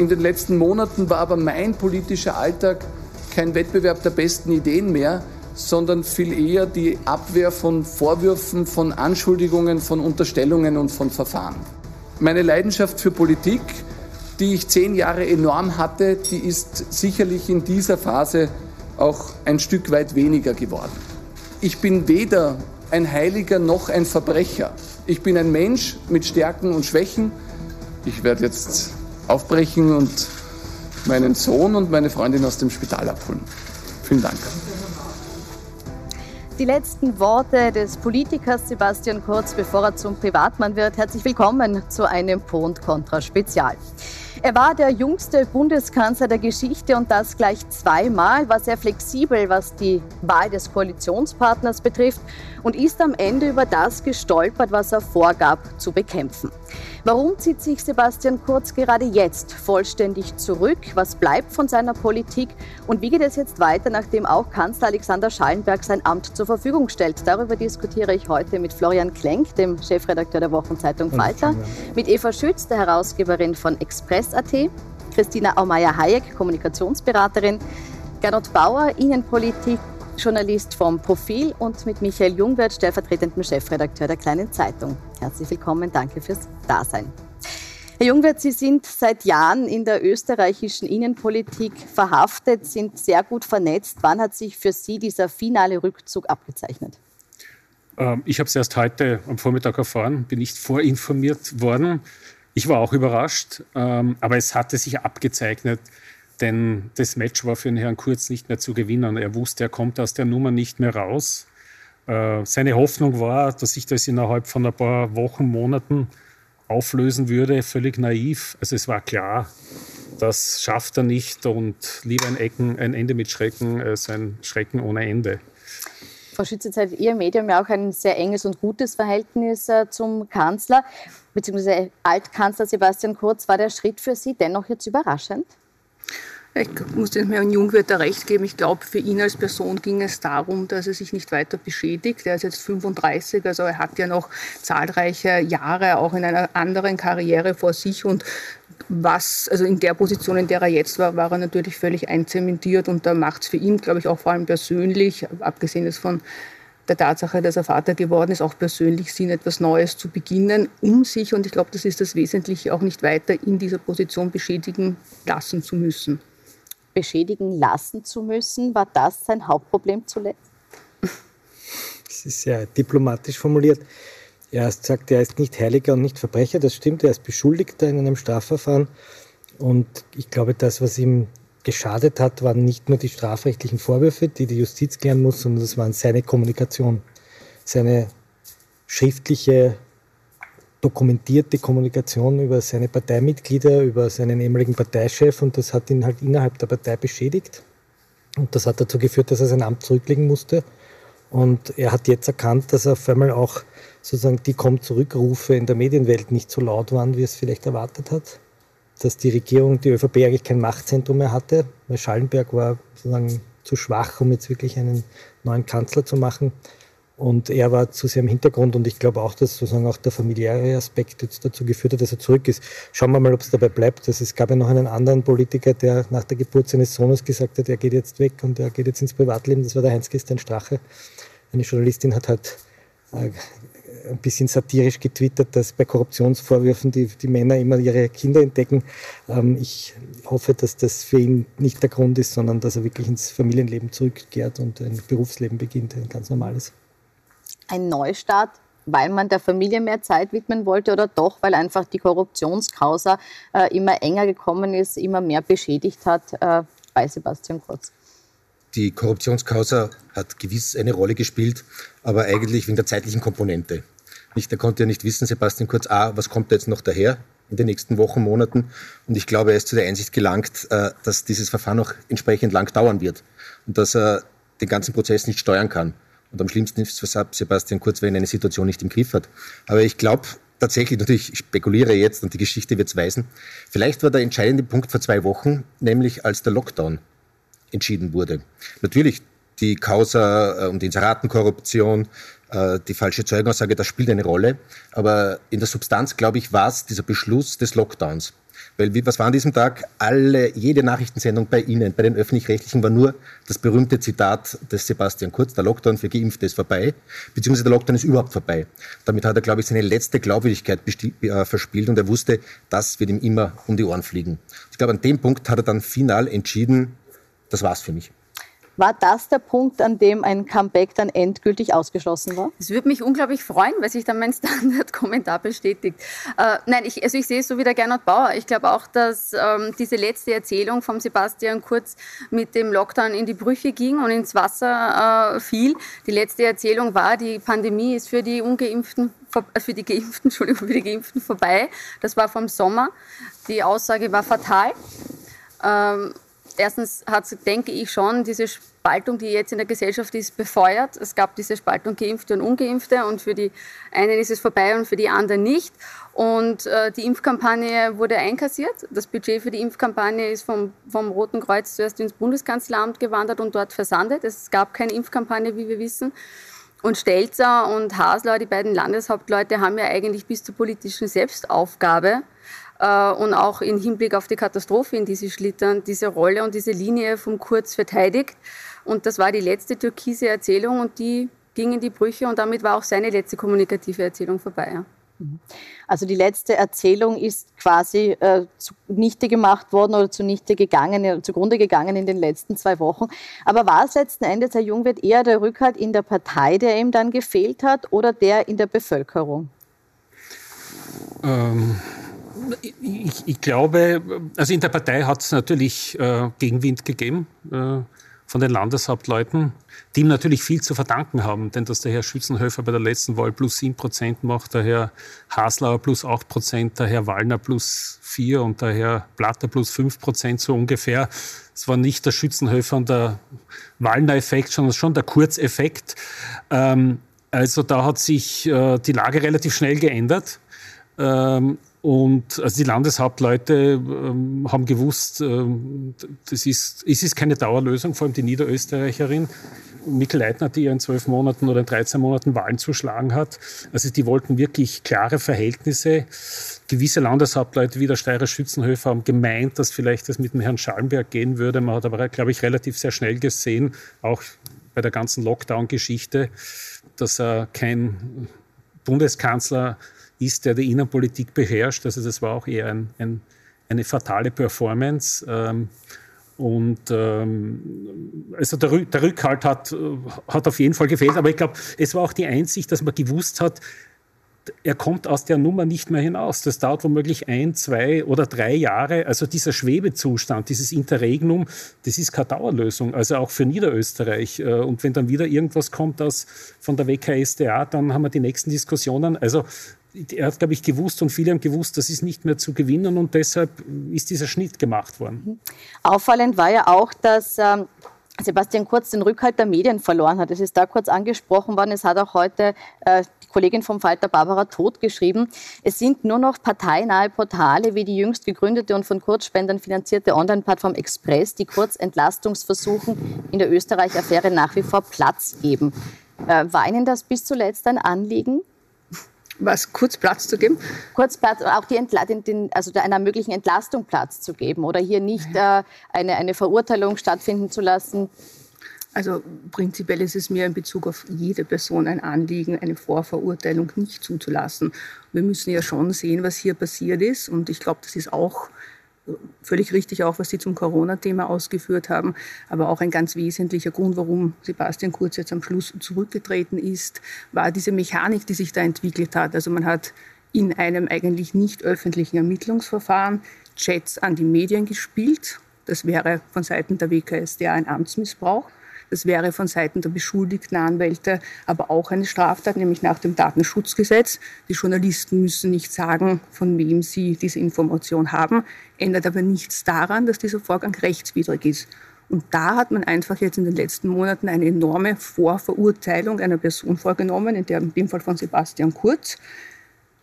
In den letzten Monaten war aber mein politischer Alltag kein Wettbewerb der besten Ideen mehr, sondern viel eher die Abwehr von Vorwürfen, von Anschuldigungen, von Unterstellungen und von Verfahren. Meine Leidenschaft für Politik, die ich zehn Jahre enorm hatte, die ist sicherlich in dieser Phase auch ein Stück weit weniger geworden. Ich bin weder ein Heiliger noch ein Verbrecher. Ich bin ein Mensch mit Stärken und Schwächen. Ich werde jetzt aufbrechen und meinen Sohn und meine Freundin aus dem Spital abholen. Vielen Dank. Die letzten Worte des Politikers Sebastian Kurz, bevor er zum Privatmann wird. Herzlich willkommen zu einem Pro und Contra Spezial. Er war der jüngste Bundeskanzler der Geschichte und das gleich zweimal, war sehr flexibel, was die Wahl des Koalitionspartners betrifft und ist am Ende über das gestolpert, was er vorgab zu bekämpfen. Warum zieht sich Sebastian Kurz gerade jetzt vollständig zurück? Was bleibt von seiner Politik? Und wie geht es jetzt weiter, nachdem auch Kanzler Alexander Schallenberg sein Amt zur Verfügung stellt? Darüber diskutiere ich heute mit Florian Klenk, dem Chefredakteur der Wochenzeitung Falter, mit Eva Schütz, der Herausgeberin von Express.at, Christina Aumeier-Hayek, Kommunikationsberaterin, Gernot Bauer, Innenpolitik, Journalist vom Profil und mit Michael Jungwirth, stellvertretendem Chefredakteur der Kleinen Zeitung. Herzlich willkommen, danke fürs Dasein. Herr Jungwirth, Sie sind seit Jahren in der österreichischen Innenpolitik verhaftet, sind sehr gut vernetzt. Wann hat sich für Sie dieser finale Rückzug abgezeichnet? Ähm, ich habe es erst heute am Vormittag erfahren, bin nicht vorinformiert worden. Ich war auch überrascht, ähm, aber es hatte sich abgezeichnet, denn das Match war für den Herrn Kurz nicht mehr zu gewinnen. Er wusste, er kommt aus der Nummer nicht mehr raus. Äh, seine Hoffnung war, dass sich das innerhalb von ein paar Wochen, Monaten auflösen würde. Völlig naiv. Also es war klar, das schafft er nicht und lieber ein, Ecken, ein Ende mit Schrecken als ein Schrecken ohne Ende. Frau Schütz, jetzt hat Ihr Medium ja auch ein sehr enges und gutes Verhältnis äh, zum Kanzler, beziehungsweise Altkanzler Sebastian Kurz. War der Schritt für Sie dennoch jetzt überraschend? Ich muss dem Herrn Jungwirth recht geben. Ich glaube, für ihn als Person ging es darum, dass er sich nicht weiter beschädigt. Er ist jetzt 35, also er hat ja noch zahlreiche Jahre auch in einer anderen Karriere vor sich und was, also in der Position, in der er jetzt war, war er natürlich völlig einzementiert und da macht es für ihn, glaube ich, auch vor allem persönlich, abgesehen jetzt von der Tatsache, dass er Vater geworden ist, auch persönlich Sinn, etwas Neues zu beginnen, um sich, und ich glaube, das ist das Wesentliche, auch nicht weiter in dieser Position beschädigen lassen zu müssen beschädigen lassen zu müssen. War das sein Hauptproblem zuletzt? Das ist sehr diplomatisch formuliert. Er sagt, er ist nicht Heiliger und nicht Verbrecher. Das stimmt, er ist Beschuldigter in einem Strafverfahren. Und ich glaube, das, was ihm geschadet hat, waren nicht nur die strafrechtlichen Vorwürfe, die die Justiz klären muss, sondern das waren seine Kommunikation, seine schriftliche dokumentierte Kommunikation über seine Parteimitglieder, über seinen ehemaligen Parteichef und das hat ihn halt innerhalb der Partei beschädigt. Und das hat dazu geführt, dass er sein Amt zurücklegen musste. Und er hat jetzt erkannt, dass auf einmal auch sozusagen die Komm-Zurückrufe in der Medienwelt nicht so laut waren, wie es vielleicht erwartet hat. Dass die Regierung, die ÖVP eigentlich kein Machtzentrum mehr hatte, weil Schallenberg war sozusagen zu schwach, um jetzt wirklich einen neuen Kanzler zu machen. Und er war zu sehr im Hintergrund und ich glaube auch, dass sozusagen auch der familiäre Aspekt jetzt dazu geführt hat, dass er zurück ist. Schauen wir mal, ob es dabei bleibt. Also es gab ja noch einen anderen Politiker, der nach der Geburt seines Sohnes gesagt hat, er geht jetzt weg und er geht jetzt ins Privatleben. Das war der Heinz-Christian Strache. Eine Journalistin hat halt äh, ein bisschen satirisch getwittert, dass bei Korruptionsvorwürfen die, die Männer immer ihre Kinder entdecken. Ähm, ich hoffe, dass das für ihn nicht der Grund ist, sondern dass er wirklich ins Familienleben zurückkehrt und ein Berufsleben beginnt, ein ganz normales ein Neustart, weil man der Familie mehr Zeit widmen wollte oder doch, weil einfach die Korruptionskausa äh, immer enger gekommen ist, immer mehr beschädigt hat äh, bei Sebastian Kurz? Die Korruptionskausa hat gewiss eine Rolle gespielt, aber eigentlich wegen der zeitlichen Komponente. Nicht, er konnte ja nicht wissen, Sebastian Kurz, A, was kommt jetzt noch daher in den nächsten Wochen, Monaten. Und ich glaube, er ist zu der Einsicht gelangt, äh, dass dieses Verfahren noch entsprechend lang dauern wird und dass er den ganzen Prozess nicht steuern kann. Und am schlimmsten ist es für Sebastian Kurz, wenn er eine Situation nicht im Griff hat. Aber ich glaube tatsächlich, natürlich, ich spekuliere jetzt und die Geschichte wird es weisen, vielleicht war der entscheidende Punkt vor zwei Wochen, nämlich als der Lockdown entschieden wurde. Natürlich, die Causa äh, um die Inseratenkorruption, äh, die falsche Zeugenaussage, das spielt eine Rolle. Aber in der Substanz, glaube ich, war es dieser Beschluss des Lockdowns. Weil was war an diesem Tag? Alle, jede Nachrichtensendung bei Ihnen, bei den Öffentlich-Rechtlichen, war nur das berühmte Zitat des Sebastian Kurz, der Lockdown für Geimpfte ist vorbei, beziehungsweise der Lockdown ist überhaupt vorbei. Damit hat er, glaube ich, seine letzte Glaubwürdigkeit äh, verspielt und er wusste, das wird ihm immer um die Ohren fliegen. Ich glaube, an dem Punkt hat er dann final entschieden, das war's für mich. War das der Punkt, an dem ein Comeback dann endgültig ausgeschlossen war? Es würde mich unglaublich freuen, weil sich dann mein Standard-Kommentar bestätigt. Äh, nein, ich, also ich sehe es so wie der Gernot Bauer. Ich glaube auch, dass ähm, diese letzte Erzählung von Sebastian Kurz mit dem Lockdown in die Brüche ging und ins Wasser äh, fiel. Die letzte Erzählung war, die Pandemie ist für die Ungeimpften äh, für die Geimpften, Entschuldigung, für die Geimpften vorbei. Das war vom Sommer. Die Aussage war fatal. Ähm, erstens hat, denke ich schon, diese Spaltung, die jetzt in der Gesellschaft ist, befeuert. Es gab diese Spaltung Geimpfte und Ungeimpfte und für die einen ist es vorbei und für die anderen nicht. Und äh, die Impfkampagne wurde einkassiert. Das Budget für die Impfkampagne ist vom, vom Roten Kreuz zuerst ins Bundeskanzleramt gewandert und dort versandet. Es gab keine Impfkampagne, wie wir wissen. Und Stelzer und Hasler, die beiden Landeshauptleute, haben ja eigentlich bis zur politischen Selbstaufgabe äh, und auch im Hinblick auf die Katastrophe, in die sie schlittern, diese Rolle und diese Linie vom Kurz verteidigt. Und das war die letzte türkise Erzählung und die ging in die Brüche und damit war auch seine letzte kommunikative Erzählung vorbei. Ja. Also die letzte Erzählung ist quasi äh, zunichte gemacht worden oder zunichte gegangen, zugrunde gegangen in den letzten zwei Wochen. Aber war es letzten Endes, Herr Jungwirth, eher der Rückhalt in der Partei, der ihm dann gefehlt hat, oder der in der Bevölkerung? Ähm, ich, ich, glaube, also in der Partei hat es natürlich äh, Gegenwind gegeben äh, von den Landeshauptleuten, die ihm natürlich viel zu verdanken haben. Denn dass der Herr Schützenhöfer bei der letzten Wahl plus 7 Prozent macht, der Herr Haslauer plus 8 Prozent, der Herr Wallner plus 4 und der Herr Platter plus 5 Prozent so ungefähr. Es war nicht der Schützenhöfer und der Wallner-Effekt, sondern schon der Kurzeffekt. Ähm, also da hat sich äh, die Lage relativ schnell geändert. Ähm, und also die Landeshauptleute ähm, haben gewusst, ähm, das ist, es ist keine Dauerlösung, vor allem die Niederösterreicherin. Mikkel Leitner, die ja in zwölf Monaten oder in 13 Monaten Wahlen zu schlagen hat. Also die wollten wirklich klare Verhältnisse. Gewisse Landeshauptleute wie der Steirer Schützenhöfer haben gemeint, dass vielleicht das mit dem Herrn Schallenberg gehen würde. Man hat aber, glaube ich, relativ sehr schnell gesehen, auch bei der ganzen Lockdown-Geschichte, dass er kein Bundeskanzler ist, der die Innenpolitik beherrscht. Also das war auch eher ein, ein, eine fatale Performance. Ähm, und ähm, also der, der, Rückhalt hat, hat auf jeden Fall gefehlt. Aber ich glaube, es war auch die Einsicht, dass man gewusst hat, er kommt aus der Nummer nicht mehr hinaus. Das dauert womöglich ein, zwei oder drei Jahre. Also dieser Schwebezustand, dieses Interregnum, das ist keine Dauerlösung. Also auch für Niederösterreich. Äh, und wenn dann wieder irgendwas kommt aus, von der WKSDA, dann haben wir die nächsten Diskussionen. Also er hat, glaube ich, gewusst und viele haben gewusst, das ist nicht mehr zu gewinnen und deshalb ist dieser Schnitt gemacht worden. Mhm. Auffallend war ja auch, dass ähm, Sebastian Kurz den Rückhalt der Medien verloren hat. Es ist da kurz angesprochen worden. Es hat auch heute äh, die Kollegin vom Falter Barbara Todt geschrieben. Es sind nur noch parteinahe Portale wie die jüngst gegründete und von Kurzspendern finanzierte Online-Plattform Express, die Kurzentlastungsversuchen in der Österreich-Affäre nach wie vor Platz geben. Äh, war Ihnen das bis zuletzt ein Anliegen? Was kurz Platz zu geben? Kurz Platz, auch die Entla den, den, also einer möglichen Entlastung Platz zu geben oder hier nicht äh, eine, eine Verurteilung stattfinden zu lassen. Also prinzipiell ist es mir in Bezug auf jede Person ein Anliegen, eine Vorverurteilung nicht zuzulassen. Wir müssen ja schon sehen, was hier passiert ist. Und ich glaube, das ist auch völlig richtig auch, was Sie zum Corona-Thema ausgeführt haben, aber auch ein ganz wesentlicher Grund, warum Sebastian Kurz jetzt am Schluss zurückgetreten ist, war diese Mechanik, die sich da entwickelt hat. Also man hat in einem eigentlich nicht öffentlichen Ermittlungsverfahren Chats an die Medien gespielt. Das wäre von Seiten der WKSDA ein Amtsmissbrauch. Das wäre von Seiten der beschuldigten Anwälte aber auch eine Straftat, nämlich nach dem Datenschutzgesetz. Die Journalisten müssen nicht sagen, von wem sie diese Information haben, ändert aber nichts daran, dass dieser Vorgang rechtswidrig ist. Und da hat man einfach jetzt in den letzten Monaten eine enorme Vorverurteilung einer Person vorgenommen, in, dem Fall von Sebastian Kurz,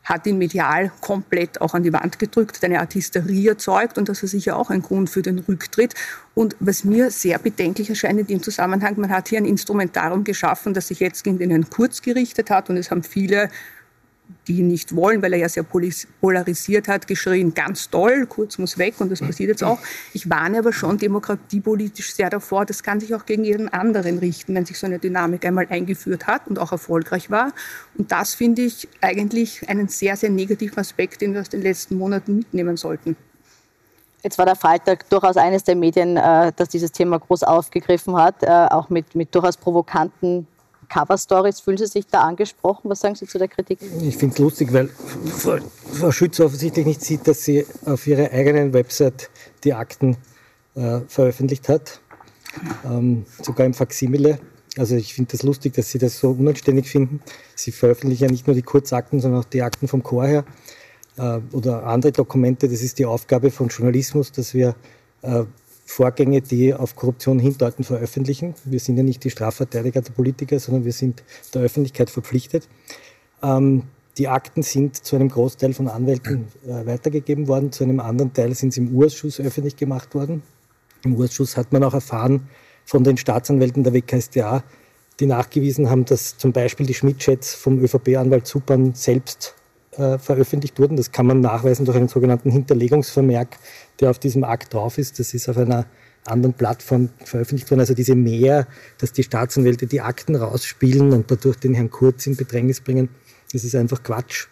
hat ihn medial komplett auch an die Wand gedrückt, eine Art Hysterie erzeugt und das war sicher auch ein Grund für den Rücktritt. Und was mir sehr bedenklich erscheint in dem Zusammenhang, man hat hier ein Instrumentarium geschaffen, das sich jetzt gegen den Herrn Kurz gerichtet hat und es haben viele die nicht wollen, weil er ja sehr polarisiert hat, geschrien, ganz toll, Kurz muss weg und das passiert jetzt auch. Ich warne aber schon demokratiepolitisch sehr davor, das kann sich auch gegen jeden anderen richten, wenn sich so eine Dynamik einmal eingeführt hat und auch erfolgreich war. Und das finde ich eigentlich einen sehr, sehr negativen Aspekt, den wir aus den letzten Monaten mitnehmen sollten. Jetzt war der Falter durchaus eines der Medien, äh, das dieses Thema groß aufgegriffen hat, äh, auch mit, mit durchaus provokanten Cover-Stories. Fühlen Sie sich da angesprochen? Was sagen Sie zu der Kritik? Ich finde es lustig, weil Frau Schütz offensichtlich nicht sieht, dass sie auf ihrer eigenen Website die Akten äh, veröffentlicht hat, ähm, sogar im Faksimile. Also ich finde das lustig, dass Sie das so unanständig finden. Sie veröffentlichen ja nicht nur die Kurzakten, sondern auch die Akten vom Chor her äh, oder andere Dokumente. Das ist die Aufgabe von Journalismus, dass wir äh, Vorgänge, die auf Korruption hindeuten, veröffentlichen. Wir sind ja nicht die Strafverteidiger der Politiker, sondern wir sind der Öffentlichkeit verpflichtet. Ähm, die Akten sind zu einem Großteil von Anwälten äh, weitergegeben worden, zu einem anderen Teil sind sie im Urschuss öffentlich gemacht worden. Im Urschuss hat man auch erfahren von den Staatsanwälten der WKStA, die nachgewiesen haben, dass zum Beispiel die Schmidt-Chats vom ÖVP-Anwalt Zupan selbst äh, veröffentlicht wurden. Das kann man nachweisen durch einen sogenannten Hinterlegungsvermerk, der auf diesem Akt drauf ist. Das ist auf einer anderen Plattform veröffentlicht worden. Also diese Mehr, dass die Staatsanwälte die Akten rausspielen und dadurch den Herrn Kurz in Bedrängnis bringen, das ist einfach Quatsch.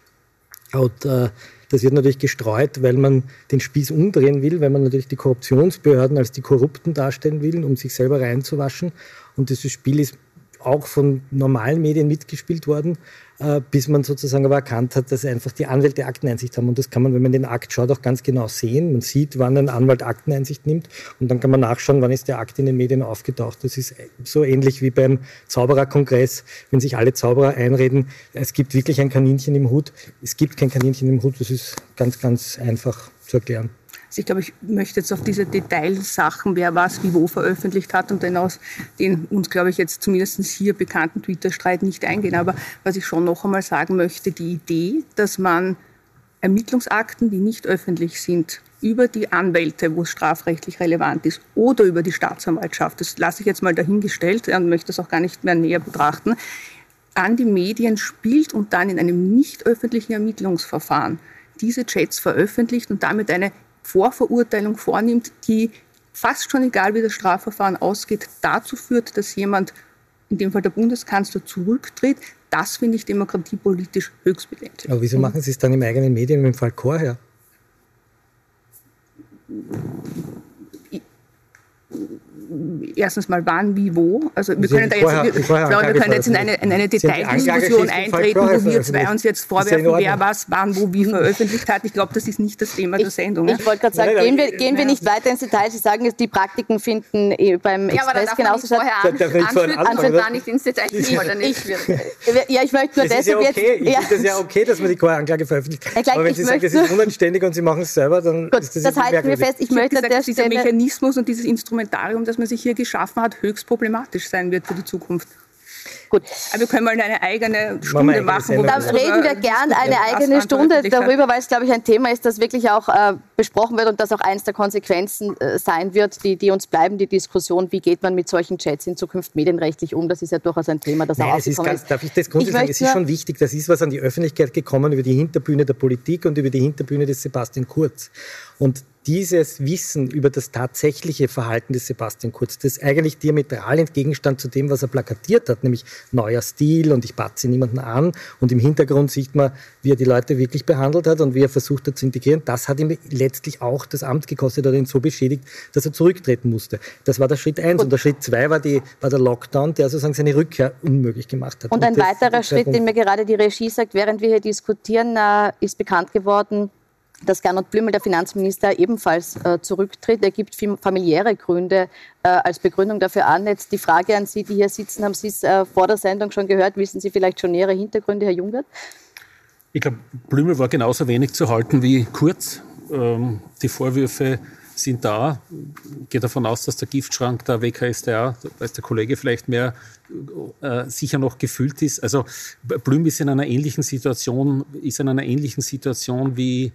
Und äh, das wird natürlich gestreut, weil man den Spieß umdrehen will, weil man natürlich die Korruptionsbehörden als die Korrupten darstellen will, um sich selber reinzuwaschen. Und dieses Spiel ist auch von normalen Medien mitgespielt worden. Äh, bis man sozusagen aber erkannt hat, dass einfach die Anwälte Akteneinsicht haben. Und das kann man, wenn man den Akt schaut, auch ganz genau sehen. Man sieht, wann ein Anwalt Akteneinsicht nimmt und dann kann man nachschauen, wann ist der Akt in den Medien aufgetaucht. Das ist so ähnlich wie beim Zaubererkongress, wenn sich alle Zauberer einreden, es gibt wirklich ein Kaninchen im Hut. Es gibt kein Kaninchen im Hut, das ist ganz, ganz einfach zu erklären. Also ich glaube, ich möchte jetzt auf diese Detailsachen, wer was wie wo veröffentlicht hat und den aus den uns, glaube ich, jetzt zumindest hier bekannten Twitter-Streit nicht eingehen. Aber was ich schon noch einmal sagen möchte, die Idee, dass man Ermittlungsakten, die nicht öffentlich sind, über die Anwälte, wo es strafrechtlich relevant ist, oder über die Staatsanwaltschaft, das lasse ich jetzt mal dahingestellt und möchte das auch gar nicht mehr näher betrachten, an die Medien spielt und dann in einem nicht öffentlichen Ermittlungsverfahren diese Chats veröffentlicht und damit eine Vorverurteilung vornimmt, die fast schon egal wie das Strafverfahren ausgeht, dazu führt, dass jemand, in dem Fall der Bundeskanzler, zurücktritt. Das finde ich demokratiepolitisch höchst bedenklich. Aber wieso machen Sie es dann im eigenen Medium im Fall Chorherr? Erstens mal wann, wie, wo. Also wir können da jetzt, ich glaube, wir können jetzt in eine, in eine Detaildiskussion eintreten, wo wir zwei uns jetzt vorwerfen, wer was, wann, wo, wie veröffentlicht hat. Ich glaube, das ist nicht das Thema der Sendung. Ich, wollte gerade sagen, gehen wir, gehen wir nicht weiter ins Detail. Sie sagen, die Praktiken finden eh beim ja, Express genauso statt. Vorher anführen, da nicht ins Detail gehen oder nicht. Ja, ich möchte nur deshalb jetzt... Ich finde es ja okay, dass man die Choranklage veröffentlicht. Aber wenn Sie sagen, das ist unanständig und Sie machen es selber, dann ist das Das halten wir fest. Ich möchte an der Dieser Mechanismus und dieses Instrumentarium, das man sich hier geschaffen hat, höchst problematisch sein wird für die Zukunft. Gut. Aber wir können mal eine eigene Stunde machen. Da reden wir gern eine eigene Stunde darüber, weil es, glaube ich, ein Thema ist, das wirklich auch äh, besprochen wird und das auch eines der Konsequenzen äh, sein wird, die, die uns bleiben, die Diskussion, wie geht man mit solchen Chats in Zukunft medienrechtlich um. Das ist ja durchaus ein Thema, das Nein, auch ist, ganz, Darf ich das grundsätzlich sagen? Es ist schon wichtig, das ist was an die Öffentlichkeit gekommen über die Hinterbühne der Politik und über die Hinterbühne des Sebastian Kurz. Und dieses Wissen über das tatsächliche Verhalten des Sebastian Kurz, das eigentlich diametral entgegenstand zu dem, was er plakatiert hat, nämlich neuer Stil und ich batze niemanden an und im Hintergrund sieht man, wie er die Leute wirklich behandelt hat und wie er versucht hat zu integrieren. Das hat ihm letztlich auch das Amt gekostet oder ihn so beschädigt, dass er zurücktreten musste. Das war der Schritt eins und der Schritt zwei war, die, war der Lockdown, der sozusagen seine Rückkehr unmöglich gemacht hat. Und, und ein weiterer Schritt, den mir gerade die Regie sagt, während wir hier diskutieren, äh, ist bekannt geworden, dass Gernot Blümel, der Finanzminister, ebenfalls äh, zurücktritt. Er gibt familiäre Gründe äh, als Begründung dafür an. Jetzt die Frage an Sie, die hier sitzen, haben Sie es äh, vor der Sendung schon gehört? Wissen Sie vielleicht schon nähere Hintergründe, Herr Jungwirth? Ich glaube, Blümel war genauso wenig zu halten wie Kurz. Ähm, die Vorwürfe sind da. Ich gehe davon aus, dass der Giftschrank der WKStA, da weiß der Kollege vielleicht mehr, äh, sicher noch gefüllt ist. Also Blüm ist in einer ähnlichen Situation, ist in einer ähnlichen Situation wie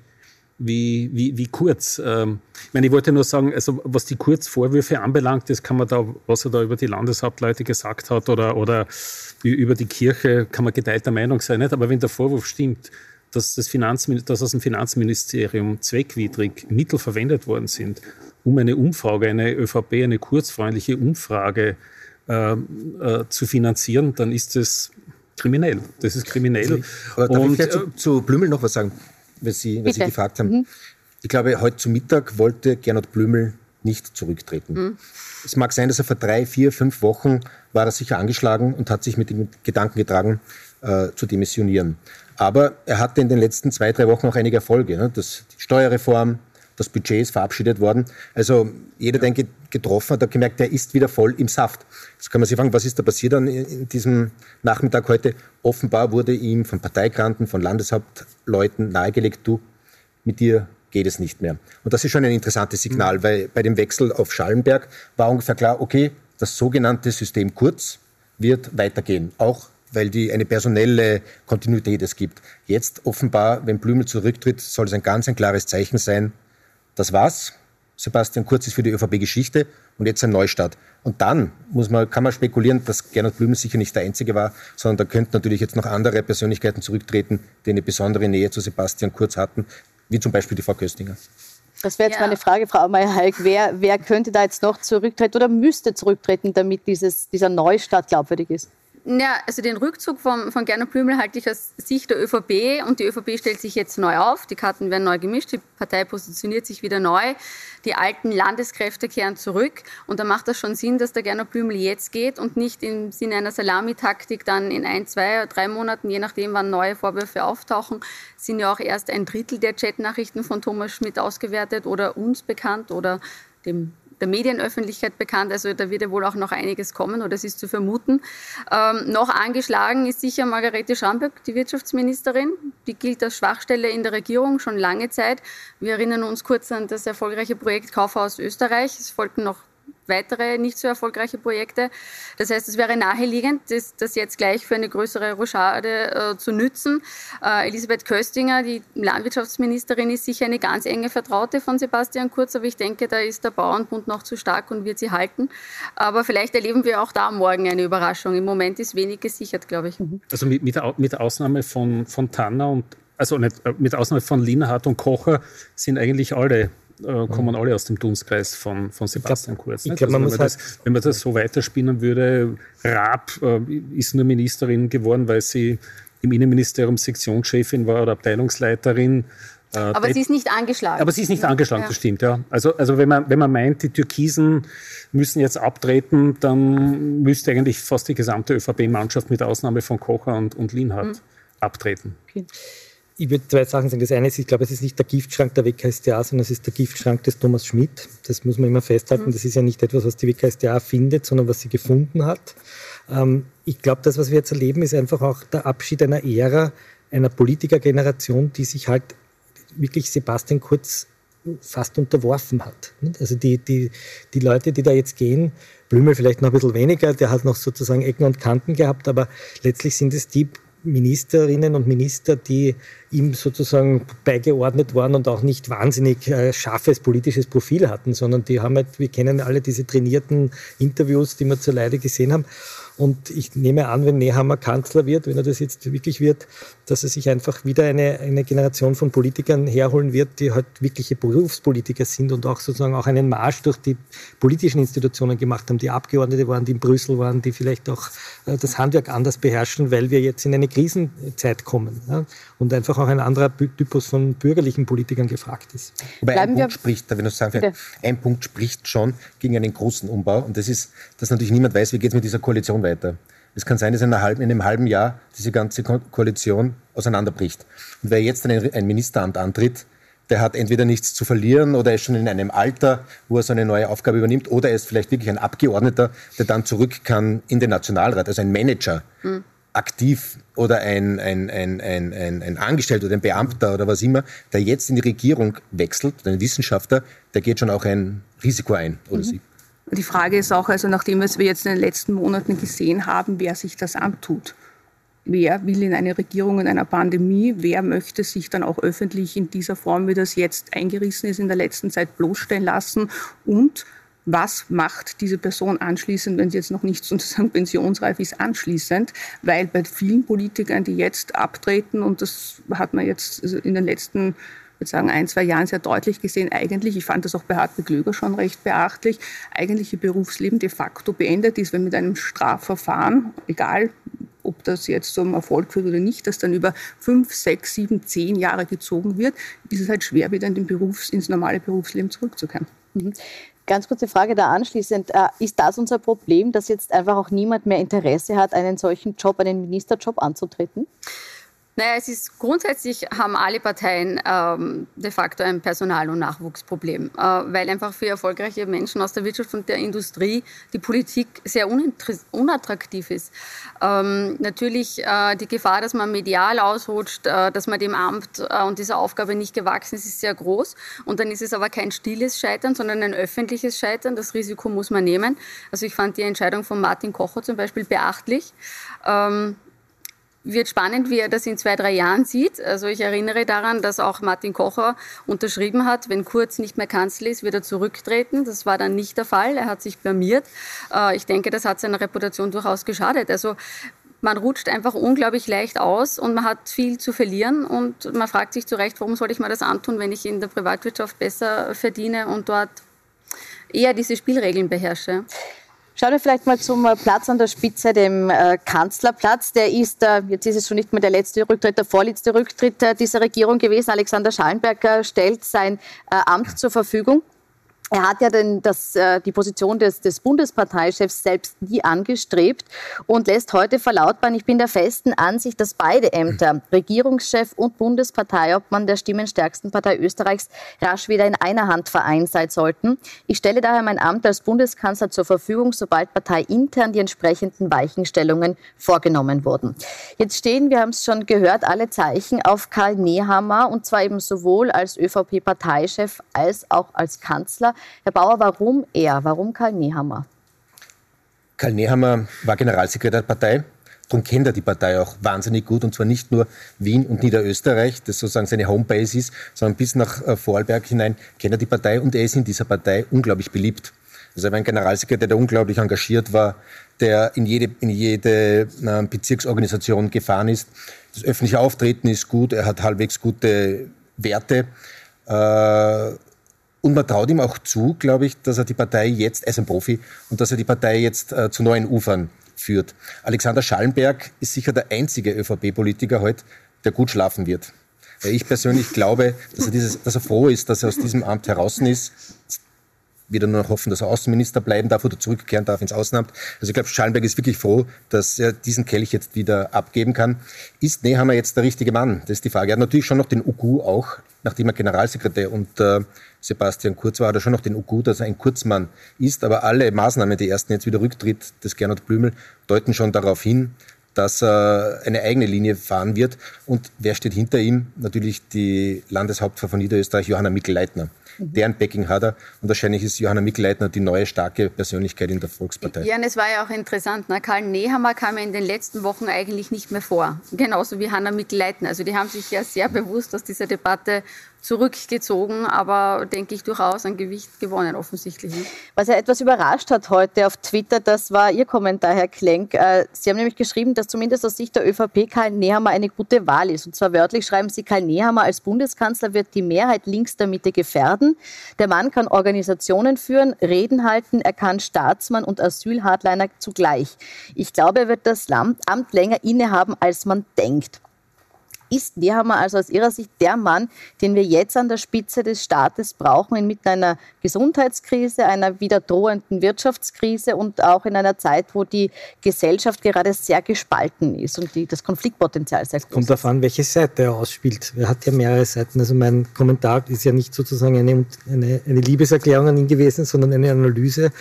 wie, wie, wie kurz. Ähm, ich meine, ich wollte nur sagen, also was die Kurzvorwürfe anbelangt, das kann man da, was er da über die Landeshauptleute gesagt hat oder, oder über die Kirche, kann man geteilter Meinung sein. Nicht? Aber wenn der Vorwurf stimmt, dass, das Finanzmin dass aus dem Finanzministerium zweckwidrig Mittel verwendet worden sind, um eine Umfrage, eine ÖVP, eine kurzfreundliche Umfrage äh, äh, zu finanzieren, dann ist das kriminell. Das ist kriminell. Aber darf Und, ich zu, äh, zu Blümel noch was sagen, weil Sie, weil Sie gefragt haben? Mhm. Ich glaube, heute zu Mittag wollte Gernot Blümel nicht zurücktreten. Mhm. Es mag sein, dass er vor drei, vier, fünf Wochen war er sicher angeschlagen und hat sich mit dem Gedanken getragen, äh, zu demissionieren. Aber er hatte in den letzten zwei, drei Wochen auch einige Erfolge. Ne? Das, die Steuerreform, das Budget ist verabschiedet worden. Also jeder, der ihn getroffen hat, hat gemerkt, der ist wieder voll im Saft. Jetzt kann man sich fragen, was ist da passiert dann in diesem Nachmittag heute? Offenbar wurde ihm von Parteigranten, von Landeshauptleuten nahegelegt, du, mit dir geht es nicht mehr. Und das ist schon ein interessantes Signal, mhm. weil bei dem Wechsel auf Schallenberg war ungefähr klar, okay, das sogenannte System Kurz wird weitergehen, auch weil die eine personelle Kontinuität es gibt. Jetzt offenbar, wenn Blümel zurücktritt, soll es ein ganz ein klares Zeichen sein, das war's. Sebastian Kurz ist für die ÖVP Geschichte und jetzt ein Neustart. Und dann muss man, kann man spekulieren, dass Gernot Blümel sicher nicht der Einzige war, sondern da könnten natürlich jetzt noch andere Persönlichkeiten zurücktreten, die eine besondere Nähe zu Sebastian Kurz hatten, wie zum Beispiel die Frau Köstinger. Das wäre jetzt ja. meine Frage, Frau Meyer-Heik. Wer, wer könnte da jetzt noch zurücktreten oder müsste zurücktreten, damit dieses, dieser Neustart glaubwürdig ist? Ja, also den Rückzug von, von Gernot Blümel halte ich aus Sicht der ÖVP und die ÖVP stellt sich jetzt neu auf. Die Karten werden neu gemischt, die Partei positioniert sich wieder neu. Die alten Landeskräfte kehren zurück und da macht das schon Sinn, dass der Gernot Blümel jetzt geht und nicht im Sinne einer Salamitaktik dann in ein, zwei, drei Monaten, je nachdem, wann neue Vorwürfe auftauchen, sind ja auch erst ein Drittel der Chatnachrichten von Thomas Schmidt ausgewertet oder uns bekannt oder dem der Medienöffentlichkeit bekannt. Also da wird ja wohl auch noch einiges kommen oder es ist zu vermuten. Ähm, noch angeschlagen ist sicher Margarete Schamberg, die Wirtschaftsministerin. Die gilt als Schwachstelle in der Regierung schon lange Zeit. Wir erinnern uns kurz an das erfolgreiche Projekt Kaufhaus Österreich. Es folgten noch weitere nicht so erfolgreiche Projekte. Das heißt, es wäre naheliegend, das, das jetzt gleich für eine größere Rochade äh, zu nützen. Äh, Elisabeth Köstinger, die Landwirtschaftsministerin, ist sicher eine ganz enge Vertraute von Sebastian Kurz, aber ich denke, da ist der Bauernbund noch zu stark und wird sie halten. Aber vielleicht erleben wir auch da morgen eine Überraschung. Im Moment ist wenig gesichert, glaube ich. Mhm. Also mit, mit, mit Ausnahme von, von Tanner und also nicht, äh, mit Ausnahme von Linhardt und Kocher sind eigentlich alle äh, kommen alle aus dem Dunstkreis von, von Sebastian Kurz. Ich glaub, also, wenn, man das, halt wenn man das so weiterspinnen würde, Raab äh, ist nur Ministerin geworden, weil sie im Innenministerium Sektionschefin war oder Abteilungsleiterin. Äh, aber sie ist nicht angeschlagen. Aber sie ist nicht angeschlagen, ja. das stimmt, ja. Also, also wenn, man, wenn man meint, die Türkisen müssen jetzt abtreten, dann müsste eigentlich fast die gesamte ÖVP-Mannschaft mit Ausnahme von Kocher und, und Linhardt mhm. abtreten. Okay ich würde zwei Sachen sagen. Das eine ist, ich glaube, es ist nicht der Giftschrank der WKStA, sondern es ist der Giftschrank des Thomas Schmidt. Das muss man immer festhalten. Mhm. Das ist ja nicht etwas, was die WKStA findet, sondern was sie gefunden hat. Ähm, ich glaube, das, was wir jetzt erleben, ist einfach auch der Abschied einer Ära, einer Politikergeneration, die sich halt wirklich Sebastian Kurz fast unterworfen hat. Also die, die, die Leute, die da jetzt gehen, Blümel vielleicht noch ein bisschen weniger, der hat noch sozusagen Ecken und Kanten gehabt, aber letztlich sind es die Ministerinnen und Minister, die ihm sozusagen beigeordnet waren und auch nicht wahnsinnig äh, scharfes politisches Profil hatten, sondern die haben halt, wir kennen alle diese trainierten Interviews, die wir zur Leide gesehen haben. Und ich nehme an, wenn Nehammer Kanzler wird, wenn er das jetzt wirklich wird, dass er sich einfach wieder eine, eine Generation von Politikern herholen wird, die halt wirkliche Berufspolitiker sind und auch sozusagen auch einen Marsch durch die politischen Institutionen gemacht haben, die Abgeordnete waren, die in Brüssel waren, die vielleicht auch äh, das Handwerk anders beherrschen, weil wir jetzt in eine Krisenzeit kommen ja? und einfach auch ein anderer Typus von bürgerlichen Politikern gefragt ist. Wobei ein Punkt spricht, wenn du sagen ein Punkt spricht schon gegen einen großen Umbau und das ist, dass natürlich niemand weiß, wie geht es mit dieser Koalition weiter. Es kann sein, dass in, halben, in einem halben Jahr diese ganze Ko Koalition auseinanderbricht. Und wer jetzt ein, ein Ministeramt antritt, der hat entweder nichts zu verlieren oder er ist schon in einem Alter, wo er so eine neue Aufgabe übernimmt, oder er ist vielleicht wirklich ein Abgeordneter, der dann zurück kann in den Nationalrat, also ein Manager. Mhm aktiv oder ein, ein, ein, ein, ein, ein Angestellter oder ein Beamter oder was immer, der jetzt in die Regierung wechselt, ein Wissenschaftler, der geht schon auch ein Risiko ein oder mhm. sie. Die Frage ist auch, also nachdem wir jetzt in den letzten Monaten gesehen haben, wer sich das antut. wer will in eine Regierung in einer Pandemie, wer möchte sich dann auch öffentlich in dieser Form, wie das jetzt eingerissen ist, in der letzten Zeit bloßstellen lassen? Und was macht diese Person anschließend, wenn sie jetzt noch nicht sozusagen pensionsreif ist, anschließend, weil bei vielen Politikern, die jetzt abtreten, und das hat man jetzt in den letzten würde sagen, ein, zwei Jahren sehr deutlich gesehen, eigentlich, ich fand das auch bei Hartwig Löger schon recht beachtlich, eigentlich ihr Berufsleben de facto beendet ist, wenn mit einem Strafverfahren, egal ob das jetzt zum Erfolg führt oder nicht, das dann über fünf, sechs, sieben, zehn Jahre gezogen wird, ist es halt schwer, wieder in den Berufs-, ins normale Berufsleben zurückzukehren. Mhm. Ganz kurze Frage da anschließend. Äh, ist das unser Problem, dass jetzt einfach auch niemand mehr Interesse hat, einen solchen Job, einen Ministerjob anzutreten? Naja, es ist grundsätzlich haben alle Parteien ähm, de facto ein Personal- und Nachwuchsproblem, äh, weil einfach für erfolgreiche Menschen aus der Wirtschaft und der Industrie die Politik sehr unattraktiv ist. Ähm, natürlich äh, die Gefahr, dass man medial ausrutscht, äh, dass man dem Amt äh, und dieser Aufgabe nicht gewachsen ist, ist sehr groß. Und dann ist es aber kein stilles Scheitern, sondern ein öffentliches Scheitern. Das Risiko muss man nehmen. Also ich fand die Entscheidung von Martin Kocher zum Beispiel beachtlich. Ähm, wird spannend, wie er das in zwei, drei Jahren sieht. Also ich erinnere daran, dass auch Martin Kocher unterschrieben hat, wenn Kurz nicht mehr Kanzler ist, wird er zurücktreten. Das war dann nicht der Fall. Er hat sich blamiert. Äh, ich denke, das hat seiner Reputation durchaus geschadet. Also man rutscht einfach unglaublich leicht aus und man hat viel zu verlieren und man fragt sich zu Recht, warum soll ich mir das antun, wenn ich in der Privatwirtschaft besser verdiene und dort eher diese Spielregeln beherrsche. Schauen wir vielleicht mal zum äh, Platz an der Spitze, dem äh, Kanzlerplatz. Der ist, äh, jetzt ist es schon nicht mehr der letzte Rücktritt, der vorletzte Rücktritt dieser Regierung gewesen. Alexander Schallenberg äh, stellt sein Amt zur Verfügung. Er hat ja den, das, äh, die Position des, des Bundesparteichefs selbst nie angestrebt und lässt heute verlautbaren, ich bin der festen Ansicht, dass beide Ämter, Regierungschef und Bundesparteiobmann der stimmenstärksten Partei Österreichs, rasch wieder in einer Hand vereint sein sollten. Ich stelle daher mein Amt als Bundeskanzler zur Verfügung, sobald parteiintern die entsprechenden Weichenstellungen vorgenommen wurden. Jetzt stehen, wir haben es schon gehört, alle Zeichen auf Karl Nehammer und zwar eben sowohl als ÖVP-Parteichef als auch als Kanzler. Herr Bauer, warum er? Warum Karl Nehammer? Karl Nehammer war Generalsekretär der Partei. Darum kennt er die Partei auch wahnsinnig gut und zwar nicht nur Wien und Niederösterreich, das sozusagen seine Homebase ist, sondern bis nach äh, Vorarlberg hinein kennt er die Partei und er ist in dieser Partei unglaublich beliebt. Also er war ein Generalsekretär, der unglaublich engagiert war, der in jede, in jede äh, Bezirksorganisation gefahren ist. Das öffentliche Auftreten ist gut, er hat halbwegs gute Werte. Äh, und man traut ihm auch zu, glaube ich, dass er die Partei jetzt, er ist ein Profi, und dass er die Partei jetzt äh, zu neuen Ufern führt. Alexander Schallenberg ist sicher der einzige ÖVP-Politiker heute, der gut schlafen wird. Weil ich persönlich glaube, dass er, dieses, dass er froh ist, dass er aus diesem Amt heraus ist wieder nur noch hoffen, dass er Außenminister bleiben darf oder zurückkehren darf ins Außenamt. Also ich glaube, Schallenberg ist wirklich froh, dass er diesen Kelch jetzt wieder abgeben kann. Ist Nehammer jetzt der richtige Mann? Das ist die Frage. Er hat natürlich schon noch den Ugu auch, nachdem er Generalsekretär und äh, Sebastian Kurz war, hat er schon noch den Ugu, dass er ein Kurzmann ist. Aber alle Maßnahmen, die ersten jetzt wieder Rücktritt des Gernot Blümel, deuten schon darauf hin, dass er eine eigene Linie fahren wird. Und wer steht hinter ihm? Natürlich die Landeshauptfrau von Niederösterreich, Johanna Mikl-Leitner. Mhm. Deren Backing hat er. Und wahrscheinlich ist Johanna Mikl-Leitner die neue starke Persönlichkeit in der Volkspartei. Ja, und es war ja auch interessant. Ne? Karl Nehammer kam ja in den letzten Wochen eigentlich nicht mehr vor. Genauso wie Hanna Mikl-Leitner. Also die haben sich ja sehr bewusst aus dieser Debatte zurückgezogen, aber denke ich durchaus an Gewicht gewonnen offensichtlich. Ne? Was ja etwas überrascht hat heute auf Twitter, das war Ihr Kommentar, Herr Klenk. Äh, Sie haben nämlich geschrieben, dass zumindest aus Sicht der ÖVP Karl Nehammer eine gute Wahl ist. Und zwar wörtlich schreiben Sie, Karl Nehammer als Bundeskanzler wird die Mehrheit links der Mitte gefährden. Der Mann kann Organisationen führen, Reden halten, er kann Staatsmann und Asylhardliner zugleich. Ich glaube, er wird das Amt länger innehaben, als man denkt ist Nehammer also aus Ihrer Sicht der Mann, den wir jetzt an der Spitze des Staates brauchen, inmitten einer Gesundheitskrise, einer wieder drohenden Wirtschaftskrise und auch in einer Zeit, wo die Gesellschaft gerade sehr gespalten ist und die, das Konfliktpotenzial sehr groß ist? Kommt darauf an, welche Seite er ausspielt. Er hat ja mehrere Seiten. Also mein Kommentar ist ja nicht sozusagen eine, eine, eine Liebeserklärung an ihn gewesen, sondern eine Analyse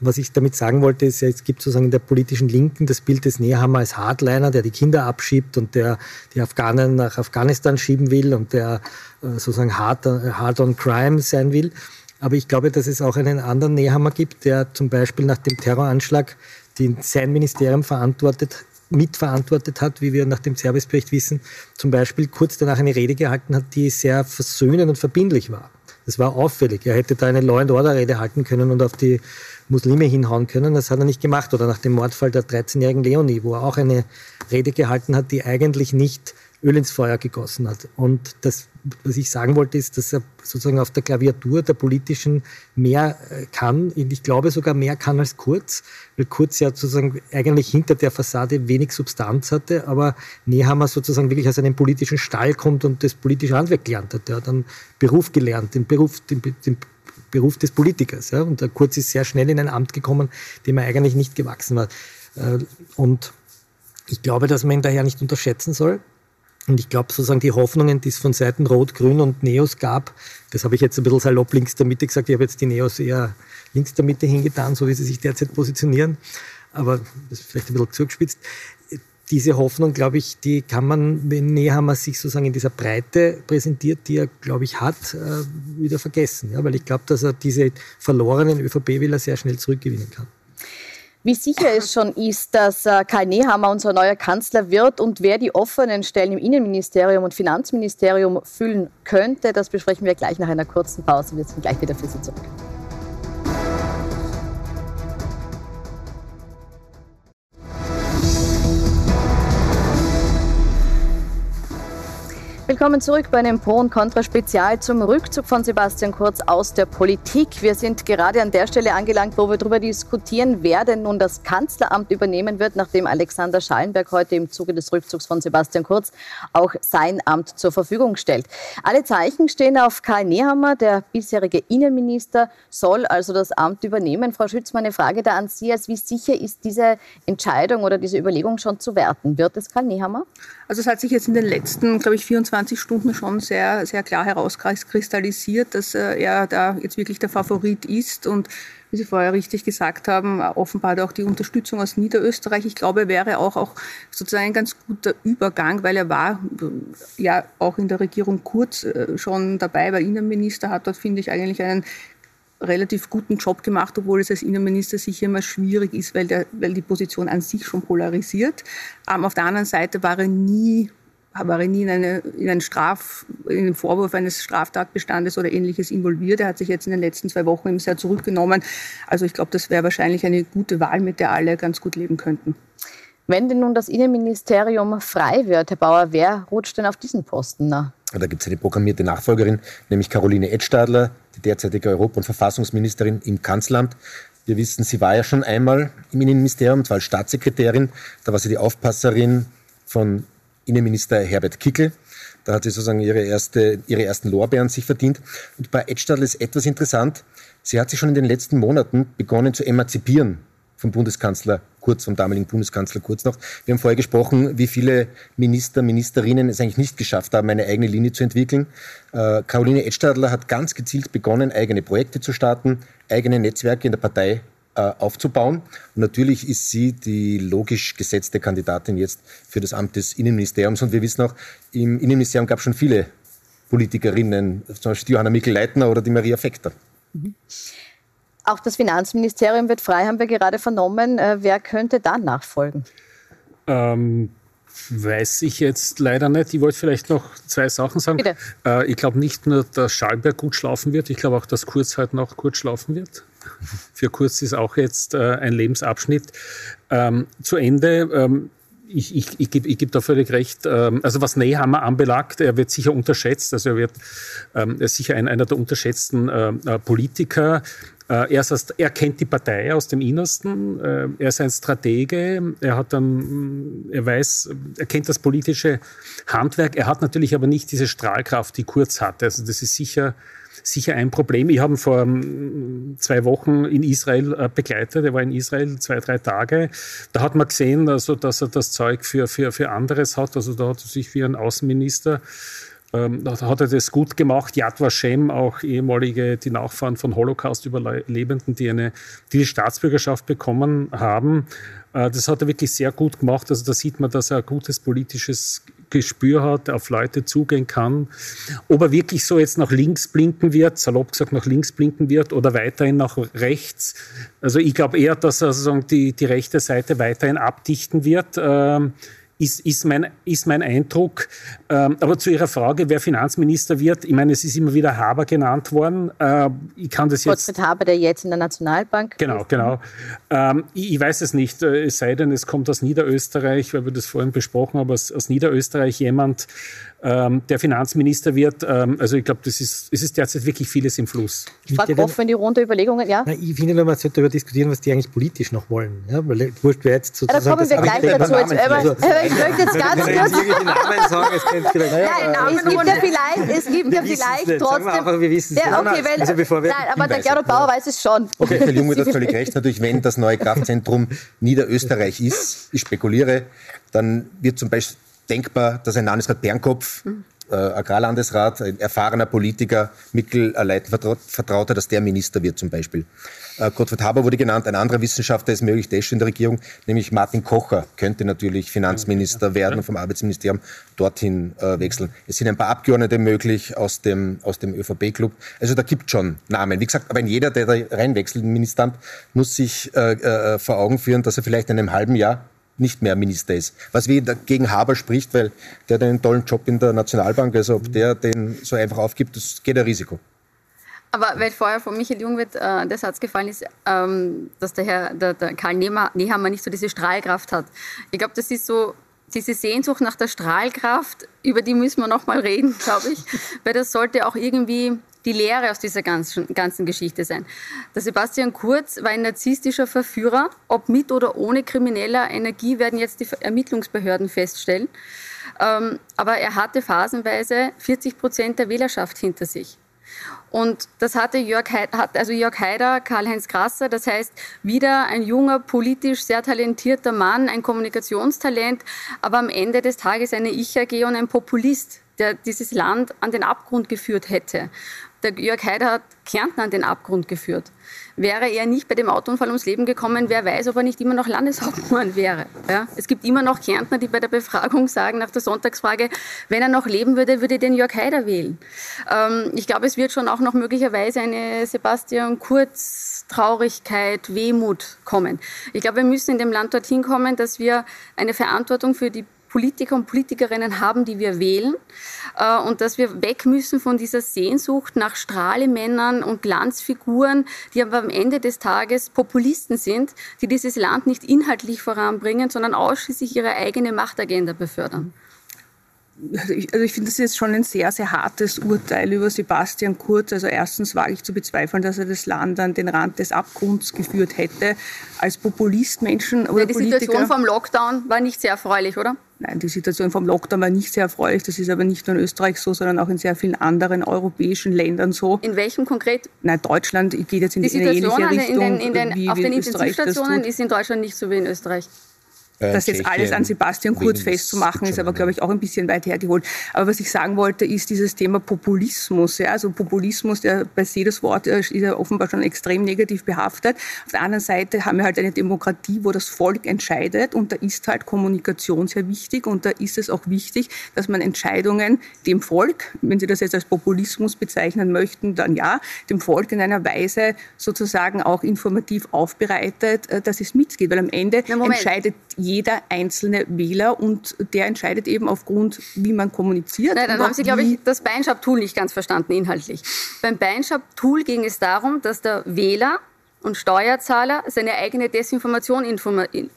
was ich damit sagen wollte, ist es gibt sozusagen in der politischen Linken das Bild des Nehammer als Hardliner, der die Kinder abschiebt und der die Afghanen nach Afghanistan schieben will und der äh, sozusagen hard, hard on crime sein will. Aber ich glaube, dass es auch einen anderen Nehammer gibt, der zum Beispiel nach dem Terroranschlag, den sein Ministerium verantwortet, mitverantwortet hat, wie wir nach dem Servicebericht wissen, zum Beispiel kurz danach eine Rede gehalten hat, die sehr versöhnend und verbindlich war. Das war auffällig. Er hätte da eine Law and Order Rede halten können und auf die Muslime hinhauen können. Das hat er nicht gemacht. Oder nach dem Mordfall der 13-jährigen Leonie, wo er auch eine Rede gehalten hat, die eigentlich nicht Öl ins Feuer gegossen hat. Und das, was ich sagen wollte, ist, dass er sozusagen auf der Klaviatur der politischen mehr äh, kann. Ich glaube sogar mehr kann als Kurz, weil Kurz ja sozusagen eigentlich hinter der Fassade wenig Substanz hatte, aber Nehammer sozusagen wirklich aus einem politischen Stall kommt und das politische Handwerk gelernt hat. Er hat einen Beruf gelernt, den Beruf, den, den Beruf des Politikers. Ja? Und der Kurz ist sehr schnell in ein Amt gekommen, dem er eigentlich nicht gewachsen war. Äh, und ich glaube, dass man ihn daher nicht unterschätzen soll. Und ich glaube sozusagen die Hoffnungen, die es von Seiten Rot, Grün und Neos gab, das habe ich jetzt ein bisschen salopp links der Mitte gesagt, ich habe jetzt die Neos eher links der Mitte hingetan, so wie sie sich derzeit positionieren, aber das ist vielleicht ein bisschen zugespitzt. Diese Hoffnung, glaube ich, die kann man, wenn Nehammer sich sozusagen in dieser Breite präsentiert, die er, glaube ich, hat, äh, wieder vergessen. Ja, weil ich glaube, dass er diese verlorenen ÖVP-Wähler sehr schnell zurückgewinnen kann. Wie sicher es schon ist, dass äh, Karl Nehammer unser neuer Kanzler wird und wer die offenen Stellen im Innenministerium und Finanzministerium füllen könnte, das besprechen wir gleich nach einer kurzen Pause. Wir sind gleich wieder für Sie zurück. Willkommen zurück bei einem Pro und Contra Spezial zum Rückzug von Sebastian Kurz aus der Politik. Wir sind gerade an der Stelle angelangt, wo wir darüber diskutieren, wer denn nun das Kanzleramt übernehmen wird, nachdem Alexander Schallenberg heute im Zuge des Rückzugs von Sebastian Kurz auch sein Amt zur Verfügung stellt. Alle Zeichen stehen auf Karl Nehammer, der bisherige Innenminister soll also das Amt übernehmen. Frau Schütz, meine Frage da an Sie, als wie sicher ist diese Entscheidung oder diese Überlegung schon zu werten? Wird es Karl Nehammer? Also es hat sich jetzt in den letzten, glaube ich, 24 Stunden schon sehr, sehr klar herauskristallisiert, dass äh, er da jetzt wirklich der Favorit ist und wie Sie vorher richtig gesagt haben, offenbar auch die Unterstützung aus Niederösterreich. Ich glaube, wäre auch, auch sozusagen ein ganz guter Übergang, weil er war äh, ja auch in der Regierung kurz äh, schon dabei, war Innenminister, hat dort, finde ich, eigentlich einen relativ guten Job gemacht, obwohl es als Innenminister sicher immer schwierig ist, weil, der, weil die Position an sich schon polarisiert. Ähm, auf der anderen Seite war er nie war er nie in, eine, in, einen Straf, in den Vorwurf eines Straftatbestandes oder ähnliches involviert. Er hat sich jetzt in den letzten zwei Wochen eben sehr zurückgenommen. Also ich glaube, das wäre wahrscheinlich eine gute Wahl, mit der alle ganz gut leben könnten. Wenn denn nun das Innenministerium frei wird, Herr Bauer, wer rutscht denn auf diesen Posten? Na? Da gibt es eine programmierte Nachfolgerin, nämlich Caroline Edstadler, die derzeitige Europa- und Verfassungsministerin im Kanzleramt. Wir wissen, sie war ja schon einmal im Innenministerium, zwar als Staatssekretärin. Da war sie die Aufpasserin von Innenminister Herbert Kickel. Da hat sie sozusagen ihre, erste, ihre ersten Lorbeeren sich verdient. Und bei Edstadler ist etwas interessant. Sie hat sich schon in den letzten Monaten begonnen zu emanzipieren vom Bundeskanzler Kurz, vom damaligen Bundeskanzler Kurz noch. Wir haben vorher gesprochen, wie viele Minister, Ministerinnen es eigentlich nicht geschafft haben, eine eigene Linie zu entwickeln. Äh, Caroline Edstadler hat ganz gezielt begonnen, eigene Projekte zu starten, eigene Netzwerke in der Partei äh, aufzubauen. Und natürlich ist sie die logisch gesetzte Kandidatin jetzt für das Amt des Innenministeriums. Und wir wissen auch, im Innenministerium gab es schon viele Politikerinnen, zum Beispiel Johanna Mikl-Leitner oder die Maria Fechter. Mhm. Auch das Finanzministerium wird frei, haben wir gerade vernommen. Äh, wer könnte dann nachfolgen? Ähm, weiß ich jetzt leider nicht. Ich wollte vielleicht noch zwei Sachen sagen. Äh, ich glaube nicht nur, dass Schalberg gut schlafen wird, ich glaube auch, dass Kurz halt noch kurz schlafen wird. Für Kurz ist auch jetzt äh, ein Lebensabschnitt ähm, zu Ende. Ähm, ich, ich, ich gebe geb da völlig recht. Ähm, also was Nehammer anbelangt, er wird sicher unterschätzt. Also er wird ähm, er ist sicher ein, einer der unterschätzten äh, äh Politiker. Äh, er, ist, er kennt die Partei aus dem Innersten. Äh, er ist ein Stratege. Er hat dann, er weiß, er kennt das politische Handwerk. Er hat natürlich aber nicht diese Strahlkraft, die Kurz hatte. Also das ist sicher sicher ein Problem. Ich habe ihn vor ähm, zwei Wochen in Israel äh, begleitet. Er war in Israel zwei, drei Tage. Da hat man gesehen, also, dass er das Zeug für, für, für anderes hat. Also da hat er sich wie ein Außenminister ähm, hat er das gut gemacht. Yad Vashem, auch ehemalige, die Nachfahren von Holocaust-Überlebenden, die eine die, die Staatsbürgerschaft bekommen haben. Äh, das hat er wirklich sehr gut gemacht. Also da sieht man, dass er ein gutes politisches Gespür hat, auf Leute zugehen kann. Ob er wirklich so jetzt nach links blinken wird, salopp gesagt nach links blinken wird oder weiterhin nach rechts. Also ich glaube eher, dass er sozusagen die, die rechte Seite weiterhin abdichten wird. Ähm, ist, ist, mein, ist mein Eindruck. Ähm, aber zu Ihrer Frage, wer Finanzminister wird, ich meine, es ist immer wieder Haber genannt worden. Äh, ich kann das jetzt. Gottfried Haber, der jetzt in der Nationalbank. Genau, genau. Ähm, ich, ich, weiß es nicht, äh, es sei denn, es kommt aus Niederösterreich, weil wir das vorhin besprochen haben, aus, aus Niederösterreich jemand, ähm, der Finanzminister wird. Also ich glaube, das ist, es ist derzeit wirklich vieles im Fluss. Ich frage offen in die Runde Überlegungen, ja? Na, ich finde nur, man sollte darüber diskutieren, was die eigentlich politisch noch wollen. Ja, weil wurscht wäre jetzt sozusagen... Ja, da kommen wir gleich dazu. Jetzt, aber, aber ich möchte jetzt ganz kurz... Namen sagen, es gibt ja vielleicht, es gibt ja vielleicht trotzdem... Einfach, wir wissen es ja, okay, weil, also bevor wir Nein, aber der Gerhard Bauer weiß es schon. Okay, Herr Junge hat völlig recht. Natürlich, wenn das neue Kraftzentrum Niederösterreich ist, ich spekuliere, dann wird zum Beispiel denkbar, dass ein Landesrat Bernkopf äh, Agrarlandesrat, ein erfahrener Politiker, Mittelleitvertrauter, dass der Minister wird zum Beispiel. Äh, Gottfried Haber wurde genannt, ein anderer Wissenschaftler ist möglich, der ist schon in der Regierung, nämlich Martin Kocher könnte natürlich Finanzminister werden und vom Arbeitsministerium dorthin äh, wechseln. Es sind ein paar Abgeordnete möglich aus dem, aus dem ÖVP-Club. Also da gibt schon Namen. Wie gesagt, aber jeder, der da reinwechselt im Ministeramt, muss sich äh, äh, vor Augen führen, dass er vielleicht in einem halben Jahr nicht mehr Minister ist. Was wie gegen Haber spricht, weil der hat einen tollen Job in der Nationalbank, also ob der den so einfach aufgibt, das geht ein Risiko. Aber weil vorher von Michael Jungwirth äh, der Satz gefallen ist, ähm, dass der Herr der, der Karl Nehammer nicht so diese Strahlkraft hat. Ich glaube, das ist so diese Sehnsucht nach der Strahlkraft, über die müssen wir noch mal reden, glaube ich, weil das sollte auch irgendwie die Lehre aus dieser ganzen, ganzen Geschichte sein. Der Sebastian Kurz war ein narzisstischer Verführer. Ob mit oder ohne krimineller Energie werden jetzt die Ermittlungsbehörden feststellen. Ähm, aber er hatte phasenweise 40 Prozent der Wählerschaft hinter sich. Und das hatte Jörg, hat also Jörg Haider, Karl-Heinz Grasser, das heißt wieder ein junger, politisch sehr talentierter Mann, ein Kommunikationstalent, aber am Ende des Tages eine Ich-AG und ein Populist, der dieses Land an den Abgrund geführt hätte. Der Jörg Haider hat Kärnten an den Abgrund geführt. Wäre er nicht bei dem Autounfall ums Leben gekommen, wer weiß, ob er nicht immer noch Landeshauptmann wäre. Ja? Es gibt immer noch Kärntner, die bei der Befragung sagen, nach der Sonntagsfrage, wenn er noch leben würde, würde den Jörg Haider wählen. Ähm, ich glaube, es wird schon auch noch möglicherweise eine Sebastian Kurz Traurigkeit, Wehmut kommen. Ich glaube, wir müssen in dem Land dorthin kommen, dass wir eine Verantwortung für die Politiker und Politikerinnen haben, die wir wählen äh, und dass wir weg müssen von dieser Sehnsucht nach Strahlemännern und Glanzfiguren, die aber am Ende des Tages Populisten sind, die dieses Land nicht inhaltlich voranbringen, sondern ausschließlich ihre eigene Machtagenda befördern. Also ich, also ich finde, das ist jetzt schon ein sehr, sehr hartes Urteil über Sebastian Kurz. Also erstens wage ich zu bezweifeln, dass er das Land an den Rand des Abgrunds geführt hätte. Als Populist Menschen oder ja, Die Politiker, Situation vom Lockdown war nicht sehr erfreulich, oder? Nein, die Situation vom Lockdown war nicht sehr erfreulich. Das ist aber nicht nur in Österreich so, sondern auch in sehr vielen anderen europäischen Ländern so. In welchem konkret? Nein, Deutschland geht jetzt in die eine ähnliche Richtung. In den, in den, wie, auf den Intensivstationen ist in Deutschland nicht so wie in Österreich. Äh, das jetzt alles an Sebastian Kurz festzumachen, ist aber, glaube ich, auch ein bisschen weit hergeholt. Aber was ich sagen wollte, ist dieses Thema Populismus. Ja? Also Populismus, der bei jedes Wort äh, ist ja offenbar schon extrem negativ behaftet. Auf der anderen Seite haben wir halt eine Demokratie, wo das Volk entscheidet und da ist halt Kommunikation sehr wichtig und da ist es auch wichtig, dass man Entscheidungen dem Volk, wenn Sie das jetzt als Populismus bezeichnen möchten, dann ja, dem Volk in einer Weise sozusagen auch informativ aufbereitet, äh, dass es mitgeht. Weil am Ende entscheidet jeder einzelne Wähler und der entscheidet eben aufgrund, wie man kommuniziert. Nein, dann haben Sie, glaube ich, das Beinschab-Tool nicht ganz verstanden inhaltlich. Beim Beinschab-Tool ging es darum, dass der Wähler und Steuerzahler seine eigene Desinformation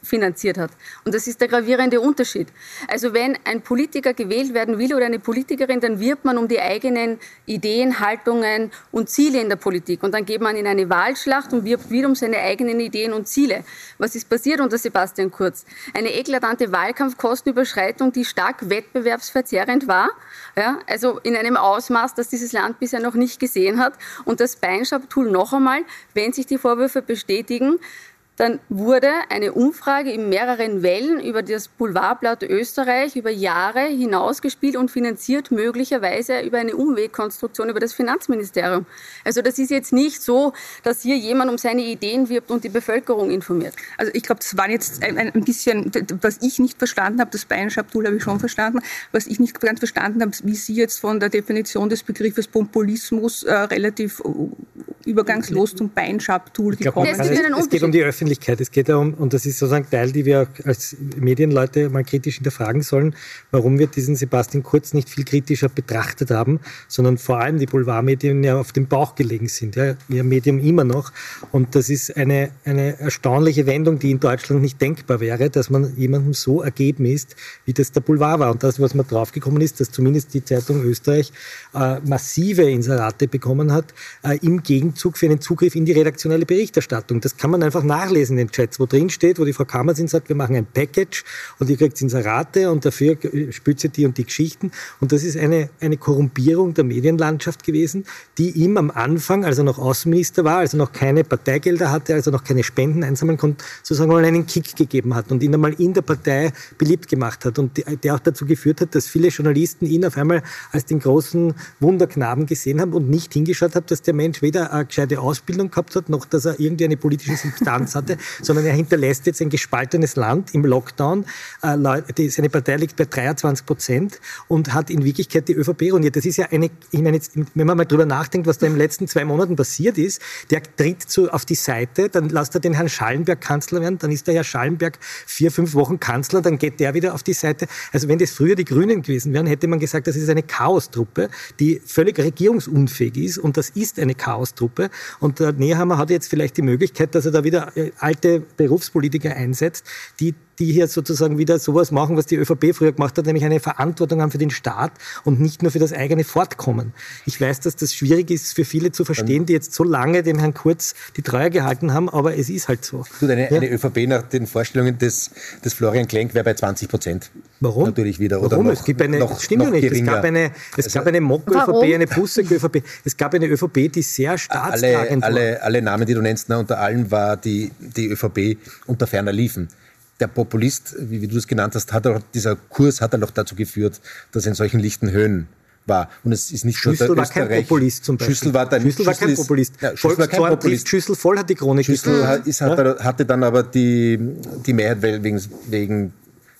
finanziert hat. Und das ist der gravierende Unterschied. Also wenn ein Politiker gewählt werden will oder eine Politikerin, dann wirbt man um die eigenen Ideen, Haltungen und Ziele in der Politik. Und dann geht man in eine Wahlschlacht und wirbt wieder um seine eigenen Ideen und Ziele. Was ist passiert unter Sebastian Kurz? Eine eklatante Wahlkampfkostenüberschreitung, die stark wettbewerbsverzerrend war. Ja, also in einem Ausmaß, das dieses Land bisher noch nicht gesehen hat. Und das Beinschab-Tool noch einmal, wenn sich die Vor Vorwürfe bestätigen, dann wurde eine Umfrage in mehreren Wellen über das Boulevardblatt Österreich über Jahre hinausgespielt und finanziert möglicherweise über eine Umwegkonstruktion über das Finanzministerium. Also das ist jetzt nicht so, dass hier jemand um seine Ideen wirbt und die Bevölkerung informiert. Also ich glaube, das war jetzt ein, ein, bisschen, was ich nicht verstanden habe, das Bayern-Schab-Tool habe ich schon verstanden, was ich nicht ganz verstanden habe, wie Sie jetzt von der Definition des Begriffes Populismus äh, relativ äh, übergangslos zum Bayern-Schab-Tool gekommen sind. Also es, geht um die Öffentlichkeit, es geht darum, und das ist sozusagen Teil, die wir als Medienleute mal kritisch hinterfragen sollen, warum wir diesen Sebastian Kurz nicht viel kritischer betrachtet haben, sondern vor allem die Boulevardmedien ja auf dem Bauch gelegen sind, ja, ihr Medium immer noch. Und das ist eine, eine erstaunliche Wendung, die in Deutschland nicht denkbar wäre, dass man jemandem so ergeben ist, wie das der Boulevard war. Und das, was man draufgekommen ist, dass zumindest die Zeitung Österreich äh, massive Inserate bekommen hat, äh, im Gegenzug für einen Zugriff in die redaktionelle Berichterstattung. Das kann man einfach nachlesen in den Chats, wo drin steht, wo die Frau Kammersinn sagt, wir machen ein Package und ihr kriegt Inserate und dafür spürt die und die Geschichten. Und das ist eine, eine Korrumpierung der Medienlandschaft gewesen, die ihm am Anfang, als er noch Außenminister war, als er noch keine Parteigelder hatte, als er noch keine Spenden einsammeln konnte, sozusagen mal einen Kick gegeben hat und ihn einmal in der Partei beliebt gemacht hat und der auch dazu geführt hat, dass viele Journalisten ihn auf einmal als den großen Wunderknaben gesehen haben und nicht hingeschaut haben, dass der Mensch weder eine gescheite Ausbildung gehabt hat, noch dass er irgendwie eine politische Substanz hatte, sondern er hinterlässt jetzt ein gespaltenes Land im Lockdown. Äh, seine Partei liegt bei 23 Prozent und hat in Wirklichkeit die ÖVP ruiniert. Das ist ja eine, ich meine jetzt, wenn man mal drüber nachdenkt, was da in den letzten zwei Monaten passiert ist, der tritt zu, auf die Seite, dann lässt er den Herrn Schallenberg Kanzler werden, dann ist der Herr Schallenberg vier, fünf Wochen Kanzler, dann geht der wieder auf die Seite. Also wenn das früher die Grünen gewesen wären, hätte man gesagt, das ist eine Chaostruppe, die völlig regierungsunfähig ist und das ist eine Chaostruppe. Und der Nehammer hat jetzt vielleicht die Möglichkeit, dass er da wieder äh, alte Berufspolitiker einsetzt, die die hier sozusagen wieder sowas machen, was die ÖVP früher gemacht hat, nämlich eine Verantwortung haben für den Staat und nicht nur für das eigene Fortkommen. Ich weiß, dass das schwierig ist für viele zu verstehen, die jetzt so lange dem Herrn Kurz die Treue gehalten haben, aber es ist halt so. Du, eine, ja? eine ÖVP nach den Vorstellungen des, des Florian Klenk wäre bei 20 Prozent. Warum? Natürlich wieder. Oder Warum? Noch, es gibt eine, noch, stimmt noch nicht. Geringer. Es gab eine, es also, gab eine Mock-ÖVP, eine Bussig-ÖVP. Es gab eine ÖVP, die sehr staatstragend alle, alle, alle Namen, die du nennst, na, unter allen war die, die ÖVP unter ferner Liefen der Populist, wie, wie, du es genannt hast, hat auch, dieser Kurs hat dann auch dazu geführt, dass er in solchen lichten Höhen war. Und es ist nicht Schüssel nur der war kein Populist zum Beispiel. Schüssel war, dann, Schüssel war kein Populist. Ja, Schüssel war kein Populist. Schüssel voll hat die Chronik Schüssel hat, ist, hat, ja? hatte dann aber die, die Mehrheit wegen, wegen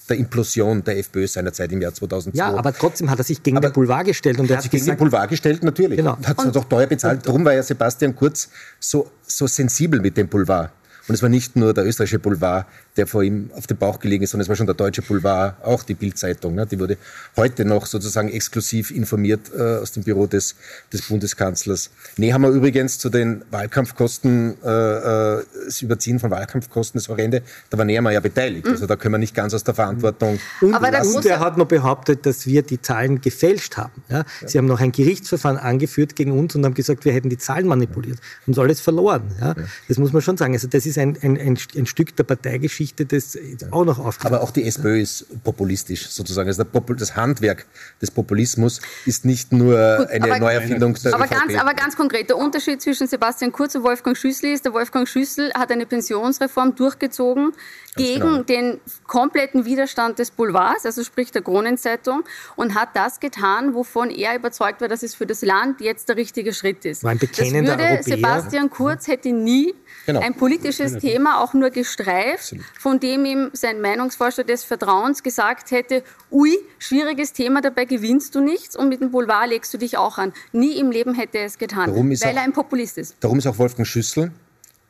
der Implosion der FPÖ seinerzeit im Jahr 2002. Ja, aber trotzdem hat er sich gegen aber den Boulevard gestellt. Und er hat sich gegen den Boulevard gestellt, natürlich. Genau. Und hat es auch teuer bezahlt. Darum war ja Sebastian Kurz so, so sensibel mit dem Boulevard. Und es war nicht nur der österreichische Boulevard, der vor ihm auf dem Bauch gelegen ist, sondern es war schon der deutsche Boulevard, auch die Bildzeitung. Ne? Die wurde heute noch sozusagen exklusiv informiert äh, aus dem Büro des, des Bundeskanzlers. Nehammer übrigens zu den Wahlkampfkosten, äh, äh, das Überziehen von Wahlkampfkosten, das Horrende, da war Nehammer ja beteiligt. Mhm. Also da können wir nicht ganz aus der Verantwortung. Und, Aber der und er hat noch behauptet, dass wir die Zahlen gefälscht haben. Ja? ja? Sie haben noch ein Gerichtsverfahren angeführt gegen uns und haben gesagt, wir hätten die Zahlen manipuliert. Und alles verloren. Ja? ja? Das muss man schon sagen. Also das ist ein, ein, ein, ein Stück der Parteigeschichte, das auch noch auftritt. Aber auch die SPÖ ist populistisch sozusagen. Also das Handwerk des Populismus ist nicht nur Gut, eine Neuerfindung der aber ganz, aber ganz konkret, der Unterschied zwischen Sebastian Kurz und Wolfgang Schüssel ist, der Wolfgang Schüssel hat eine Pensionsreform durchgezogen gegen genau. den kompletten Widerstand des Boulevards, also sprich der Kronenzeitung, und hat das getan, wovon er überzeugt war, dass es für das Land jetzt der richtige Schritt ist. War ein bekennender das würde Europäer. Sebastian Kurz hätte nie genau. ein politisches Thema auch nur gestreift, Absolut. Von dem ihm sein Meinungsforscher des Vertrauens gesagt hätte, ui, schwieriges Thema, dabei gewinnst du nichts und mit dem Boulevard legst du dich auch an. Nie im Leben hätte er es getan, weil auch, er ein Populist ist. Darum ist auch Wolfgang Schüssel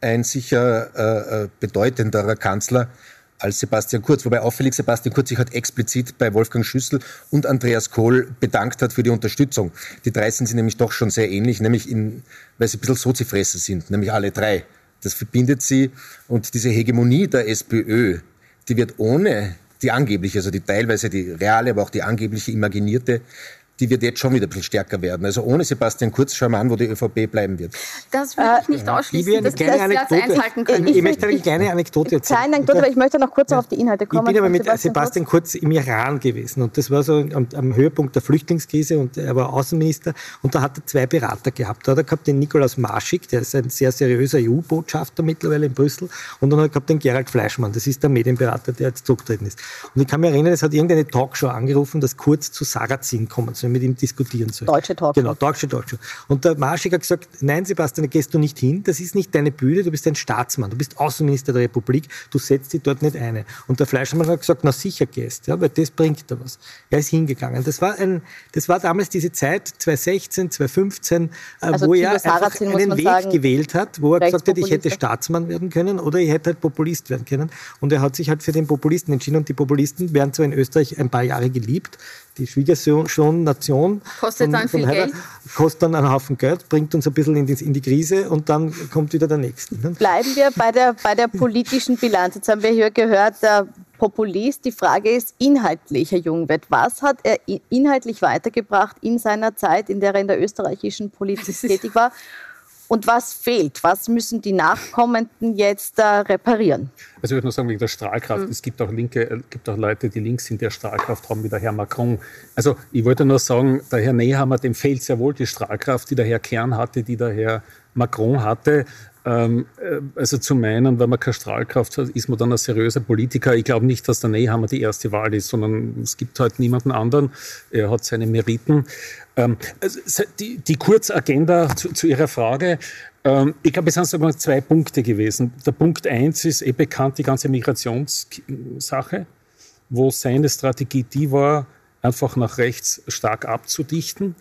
ein sicher äh, äh, bedeutenderer Kanzler als Sebastian Kurz. Wobei auffällig Sebastian Kurz sich hat explizit bei Wolfgang Schüssel und Andreas Kohl bedankt hat für die Unterstützung. Die drei sind sie nämlich doch schon sehr ähnlich, nämlich in, weil sie ein bisschen Sozifresser sind, nämlich alle drei. Das verbindet sie. Und diese Hegemonie der SPÖ, die wird ohne die angebliche, also die teilweise die reale, aber auch die angebliche imaginierte, die wird jetzt schon wieder ein bisschen stärker werden. Also ohne Sebastian Kurz schauen wir an, wo die ÖVP bleiben wird. Das würde ich nicht ausschließen, ich dass das einhalten können. Ich, ich möchte eine kleine Anekdote erzählen. Kleine Anekdote, aber ich möchte noch kurz ja. auf die Inhalte kommen. Ich bin aber mit Sebastian, Sebastian Kurz im Iran gewesen und das war so am, am, Höhepunkt der Flüchtlingskrise und er war Außenminister und da hat er zwei Berater gehabt. Da hat er gehabt den Nikolaus Marschik, der ist ein sehr seriöser EU-Botschafter mittlerweile in Brüssel und dann hat er gehabt den Gerald Fleischmann, das ist der Medienberater, der jetzt zurückgetreten ist. Und ich kann mich erinnern, es hat irgendeine Talkshow angerufen, dass Kurz zu Sarrazin kommen soll, mit ihm diskutieren soll. Deutsche Talkshow. Genau, deutsche Talkshow. Und der Marschik hat gesagt, nein Sebastian, da gehst du nicht hin, das ist nicht deine Bühne, du bist ein Staatsmann, du bist Außenminister der Republik, du setzt dich dort nicht ein. Und der Fleischmann hat gesagt, na sicher gehst, ja, weil das bringt da was. Er ist hingegangen. Das war, ein, das war damals diese Zeit, 2016, 2015, äh, also wo er einfach einen Weg sagen, gewählt hat, wo er gesagt hat, ich hätte Staatsmann werden können oder ich hätte halt Populist werden können. Und er hat sich halt für den Populisten entschieden und die Populisten werden zwar in Österreich ein paar Jahre geliebt, die Schwiegersohn-Nation kostet von, dann viel Heider, Geld. Kostet dann einen Haufen Geld, bringt uns ein bisschen in die, in die Krise und dann kommt wieder der Nächste. Ne? Bleiben wir bei der, bei der politischen Bilanz. Jetzt haben wir hier gehört, der Populist. Die Frage ist inhaltlich, Herr Jungwirth. Was hat er inhaltlich weitergebracht in seiner Zeit, in der er in der österreichischen Politik tätig war? Und was fehlt? Was müssen die Nachkommenden jetzt äh, reparieren? Also ich würde nur sagen, wegen der Strahlkraft. Mhm. Es gibt auch Linke, äh, gibt auch Leute, die links in der Strahlkraft haben, wie der Herr Macron. Also ich wollte nur sagen, der Herr Nehammer, dem fehlt sehr wohl die Strahlkraft, die der Herr Kern hatte, die der Herr Macron hatte. Ähm, äh, also zu meinen, wenn man keine Strahlkraft hat, ist man dann ein seriöser Politiker. Ich glaube nicht, dass der Nehammer die erste Wahl ist, sondern es gibt halt niemanden anderen. Er hat seine Meriten. Ähm, also die, die Kurzagenda zu, zu Ihrer Frage. Ähm, ich glaube, es sind sogar zwei Punkte gewesen. Der Punkt eins ist eh bekannt, die ganze Migrationssache, wo seine Strategie die war, einfach nach rechts stark abzudichten.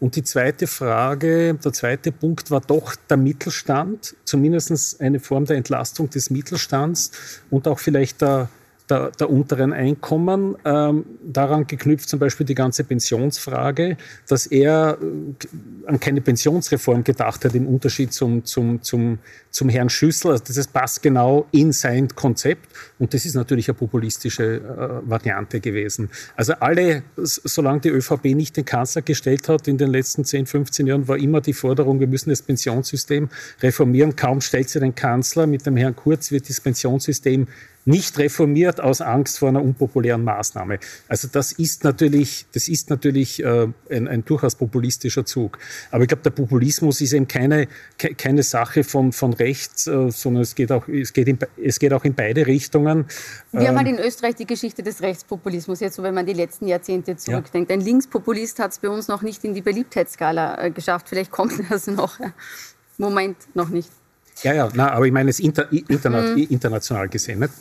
Und die zweite Frage, der zweite Punkt war doch der Mittelstand, zumindest eine Form der Entlastung des Mittelstands und auch vielleicht der der, der unteren Einkommen. Ähm, daran geknüpft zum Beispiel die ganze Pensionsfrage, dass er äh, an keine Pensionsreform gedacht hat, im Unterschied zum, zum, zum, zum Herrn Schüssel. Also das passt genau in sein Konzept und das ist natürlich eine populistische äh, Variante gewesen. Also alle, solange die ÖVP nicht den Kanzler gestellt hat in den letzten 10, 15 Jahren, war immer die Forderung, wir müssen das Pensionssystem reformieren. Kaum stellt sie den Kanzler, mit dem Herrn Kurz wird das Pensionssystem nicht reformiert aus Angst vor einer unpopulären Maßnahme. Also das ist natürlich, das ist natürlich äh, ein, ein, durchaus populistischer Zug. Aber ich glaube, der Populismus ist eben keine, keine Sache von, von rechts, äh, sondern es geht, auch, es, geht in, es geht auch in beide Richtungen. Wir ähm, haben halt in Österreich die Geschichte des Rechtspopulismus, jetzt so wenn man die letzten Jahrzehnte zurückdenkt. Ja. Ein Linkspopulist hat es bei uns noch nicht in die Beliebtheitsskala äh, geschafft. Vielleicht kommt das noch. Moment, noch nicht. Ja, ja, na, aber ich meine es inter, interna mhm. international gesehen. Nicht?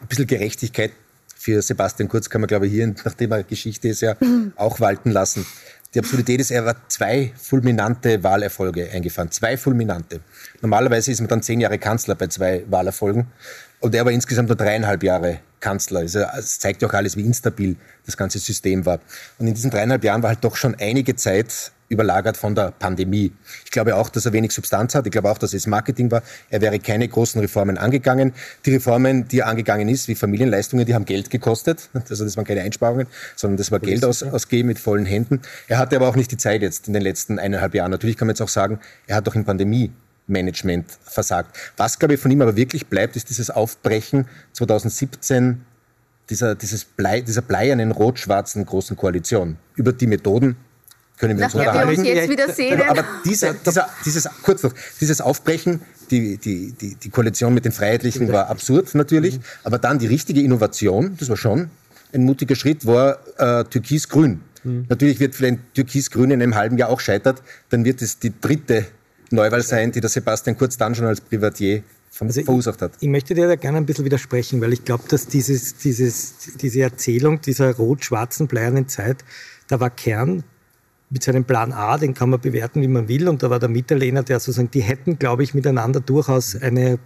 Ein bisschen Gerechtigkeit für Sebastian Kurz kann man, glaube ich, hier, nachdem er Geschichte ist, ja mhm. auch walten lassen. Die Absurdität ist, er hat zwei fulminante Wahlerfolge eingefahren. Zwei fulminante. Normalerweise ist man dann zehn Jahre Kanzler bei zwei Wahlerfolgen. Und er war insgesamt nur dreieinhalb Jahre Kanzler. Also es zeigt ja auch alles, wie instabil das ganze System war. Und in diesen dreieinhalb Jahren war halt doch schon einige Zeit überlagert von der Pandemie. Ich glaube auch, dass er wenig Substanz hat. Ich glaube auch, dass es Marketing war. Er wäre keine großen Reformen angegangen. Die Reformen, die er angegangen ist, wie Familienleistungen, die haben Geld gekostet. Also das waren keine Einsparungen, sondern das war Geld aus, ausgeben mit vollen Händen. Er hatte aber auch nicht die Zeit jetzt in den letzten eineinhalb Jahren. Natürlich kann man jetzt auch sagen, er hat auch in Pandemie Management versagt. Was, glaube ich, von ihm aber wirklich bleibt, ist dieses Aufbrechen 2017 dieser, dieses Blei, dieser bleiernen rot-schwarzen großen Koalition. Über die Methoden können wir uns Nachher. Wir uns jetzt wieder sehen. Aber diese, dieser, dieses, kurz noch, dieses Aufbrechen, die, die, die, die Koalition mit den Freiheitlichen war absurd natürlich, mhm. aber dann die richtige Innovation, das war schon ein mutiger Schritt, war äh, Türkis-Grün. Mhm. Natürlich wird vielleicht Türkis-Grün in einem halben Jahr auch scheitert, dann wird es die dritte Neuwahl sein, die der Sebastian Kurz dann schon als Privatier also verursacht hat. Ich, ich, möchte dir da gerne ein bisschen widersprechen, weil ich glaube, dass dieses, dieses, diese Erzählung dieser rot-schwarzen bleiernen Zeit, da war Kern mit seinem Plan A, den kann man bewerten, wie man will. Und da war der Mitterlehner, der sozusagen, die hätten, glaube ich, miteinander durchaus eine,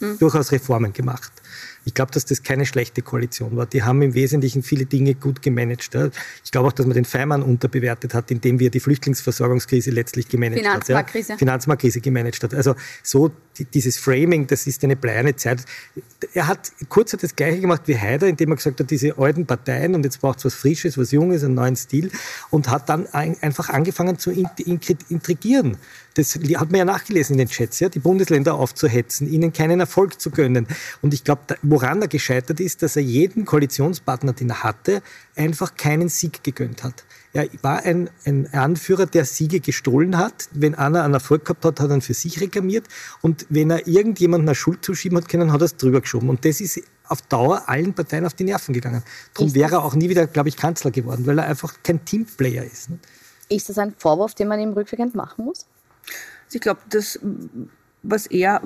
mhm. durchaus Reformen gemacht. Ich glaube, dass das keine schlechte Koalition war. Die haben im Wesentlichen viele Dinge gut gemanagt. Ich glaube auch, dass man den Feimann unterbewertet hat, indem wir die Flüchtlingsversorgungskrise letztlich gemanagt Finanzmarktkrise. hat. Ja? Finanzmarktkrise gemanagt hat. Also so dieses Framing, das ist eine bleierne Zeit. Er hat kurz hat das Gleiche gemacht wie Haider, indem er gesagt hat, diese alten Parteien und jetzt braucht es was Frisches, was Junges, einen neuen Stil und hat dann einfach angefangen zu intrigieren. Das hat man ja nachgelesen in den Chats, ja, die Bundesländer aufzuhetzen, ihnen keinen Erfolg zu gönnen. Und ich glaube, woran er gescheitert ist, dass er jedem Koalitionspartner, den er hatte, einfach keinen Sieg gegönnt hat. Er war ein, ein Anführer, der Siege gestohlen hat. Wenn einer einen Erfolg gehabt hat, hat er ihn für sich reklamiert. Und wenn er irgendjemandem eine Schuld zuschieben hat können, hat er es drüber geschoben. Und das ist auf Dauer allen Parteien auf die Nerven gegangen. Darum wäre er auch nie wieder, glaube ich, Kanzler geworden, weil er einfach kein Teamplayer ist. Ne? Ist das ein Vorwurf, den man ihm rückwirkend machen muss? Ich glaube, das was er,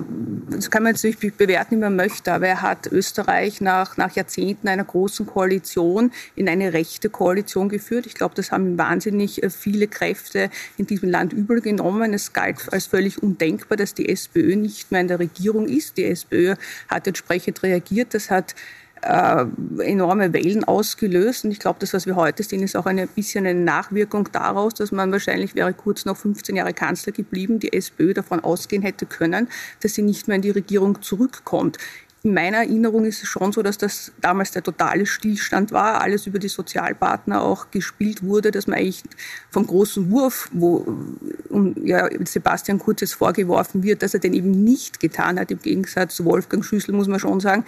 das kann man natürlich bewerten, wie man möchte, aber er hat Österreich nach, nach Jahrzehnten einer großen Koalition in eine rechte Koalition geführt. Ich glaube, das haben wahnsinnig äh, viele Kräfte in diesem Land übel genommen. Es galt als völlig undenkbar, dass die SPÖ nicht mehr in der Regierung ist. Die SPÖ hat entsprechend reagiert. Das hat äh, enorme Wellen ausgelöst. Und ich glaube, das, was wir heute sehen, ist auch ein bisschen eine Nachwirkung daraus, dass man wahrscheinlich wäre kurz noch 15 Jahre Kanzler geblieben, die SPÖ davon ausgehen hätte können, dass sie nicht mehr in die Regierung zurückkommt in meiner Erinnerung ist es schon so, dass das damals der totale Stillstand war, alles über die Sozialpartner auch gespielt wurde, dass man eigentlich vom großen Wurf, wo ja, Sebastian Kurz jetzt vorgeworfen wird, dass er den eben nicht getan hat, im Gegensatz zu Wolfgang Schüssel, muss man schon sagen.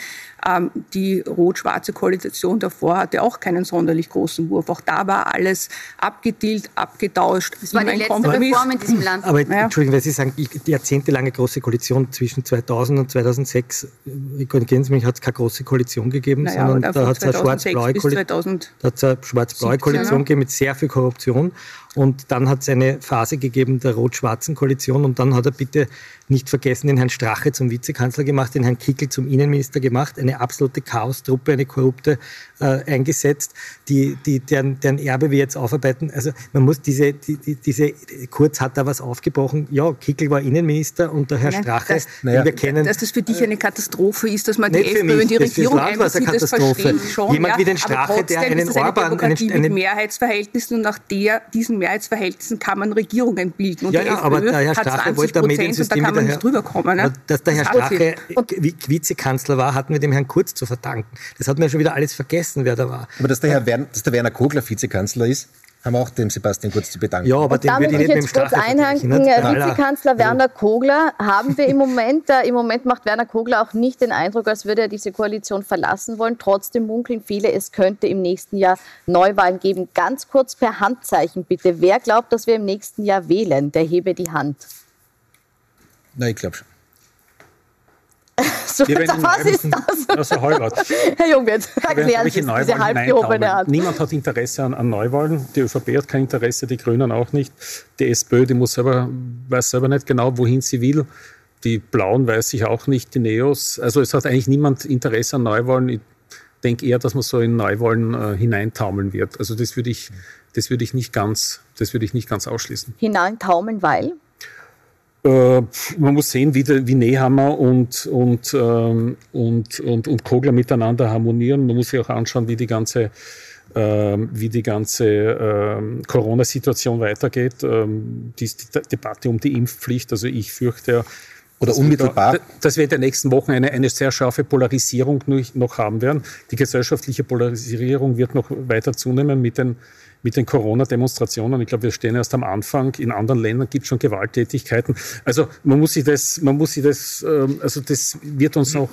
Ähm, die rot-schwarze Koalition davor hatte auch keinen sonderlich großen Wurf. Auch da war alles abgetilgt, abgetauscht. Das war die letzte Kompromiss. Reform in diesem Land. Aber ja. Entschuldigung, weil Sie sagen, die jahrzehntelange große Koalition zwischen 2000 und 2006 Sie mich, hat es keine große Koalition gegeben, naja, sondern da hat es eine schwarz-blaue Koalition, Schwarz Koalition gegeben mit sehr viel Korruption. Und dann hat es eine Phase gegeben der rot-schwarzen Koalition und dann hat er bitte nicht vergessen, den Herrn Strache zum Vizekanzler gemacht, den Herrn Kickel zum Innenminister gemacht, eine absolute Chaostruppe, eine korrupte äh, eingesetzt, die, die, deren, deren Erbe wir jetzt aufarbeiten. Also man muss diese, die, die, diese, Kurz hat da was aufgebrochen. Ja, Kickel war Innenminister und der Herr Nein, Strache, das, den wir kennen. Dass das für dich eine Katastrophe ist, dass man die FPÖ in die Regierung einbezieht, das verstehe ich schon. Jemand ja, wie den Strache, der einen Orban... Eine einen, mit Mehrheitsverhältnissen und nach der, diesen Mehrheitsverhältnissen kann man Regierungen bilden. Und ja, ja, aber der Herr Strache wollte ein Mediensystem man nicht drüber kommen. Ne? Dass der Herr Strache Vizekanzler war, hatten wir dem Herrn Kurz zu verdanken. Das hat man ja schon wieder alles vergessen, wer da war. Aber dass der, Herr Werner, dass der Werner Kogler Vizekanzler ist, haben wir auch dem Sebastian Kurz zu bedanken. Ja, aber den würde ich nicht mit dem kurz einhaken. Vizekanzler Werner Kogler haben wir im Moment. Äh, Im Moment macht Werner Kogler auch nicht den Eindruck, als würde er diese Koalition verlassen wollen. Trotzdem munkeln viele, es könnte im nächsten Jahr Neuwahlen geben. Ganz kurz per Handzeichen bitte. Wer glaubt, dass wir im nächsten Jahr wählen? Der hebe die Hand. Na, ich glaube schon. so, was ist das? Also Heubert. Herr Jungwirth, erklären Sie diese halbgehobene Hand. Niemand hat Interesse an, an, Neuwahlen. Die ÖVP hat kein Interesse, die Grünen auch nicht. Die SPÖ, die muss selber, weiß selber nicht genau, wohin sie will. Die Blauen weiß ich auch nicht, die Neos. Also es hat eigentlich niemand Interesse an Neuwahlen. Ich denke eher, dass man so in Neuwahlen äh, hineintaumeln wird. Also das würde ich, das würde ich nicht ganz, das würde ich nicht ganz ausschließen. Hineintaumeln, weil? Äh, man muss sehen, wie, wie Nehammer und, und, ähm, und, und, und Kogler miteinander harmonieren. Man muss sich auch anschauen, wie die ganze, ähm, wie die ganze ähm, Corona-Situation weitergeht. Ähm, die, die Debatte um die Impfpflicht, also ich fürchte ja, oder unmittelbar. Dass wir in den nächsten Wochen eine, eine sehr scharfe Polarisierung noch haben werden. Die gesellschaftliche Polarisierung wird noch weiter zunehmen mit den mit den Corona-Demonstrationen. Ich glaube, wir stehen erst am Anfang. In anderen Ländern gibt es schon Gewalttätigkeiten. Also man muss sich das, man muss sich das, ähm, also das wird uns noch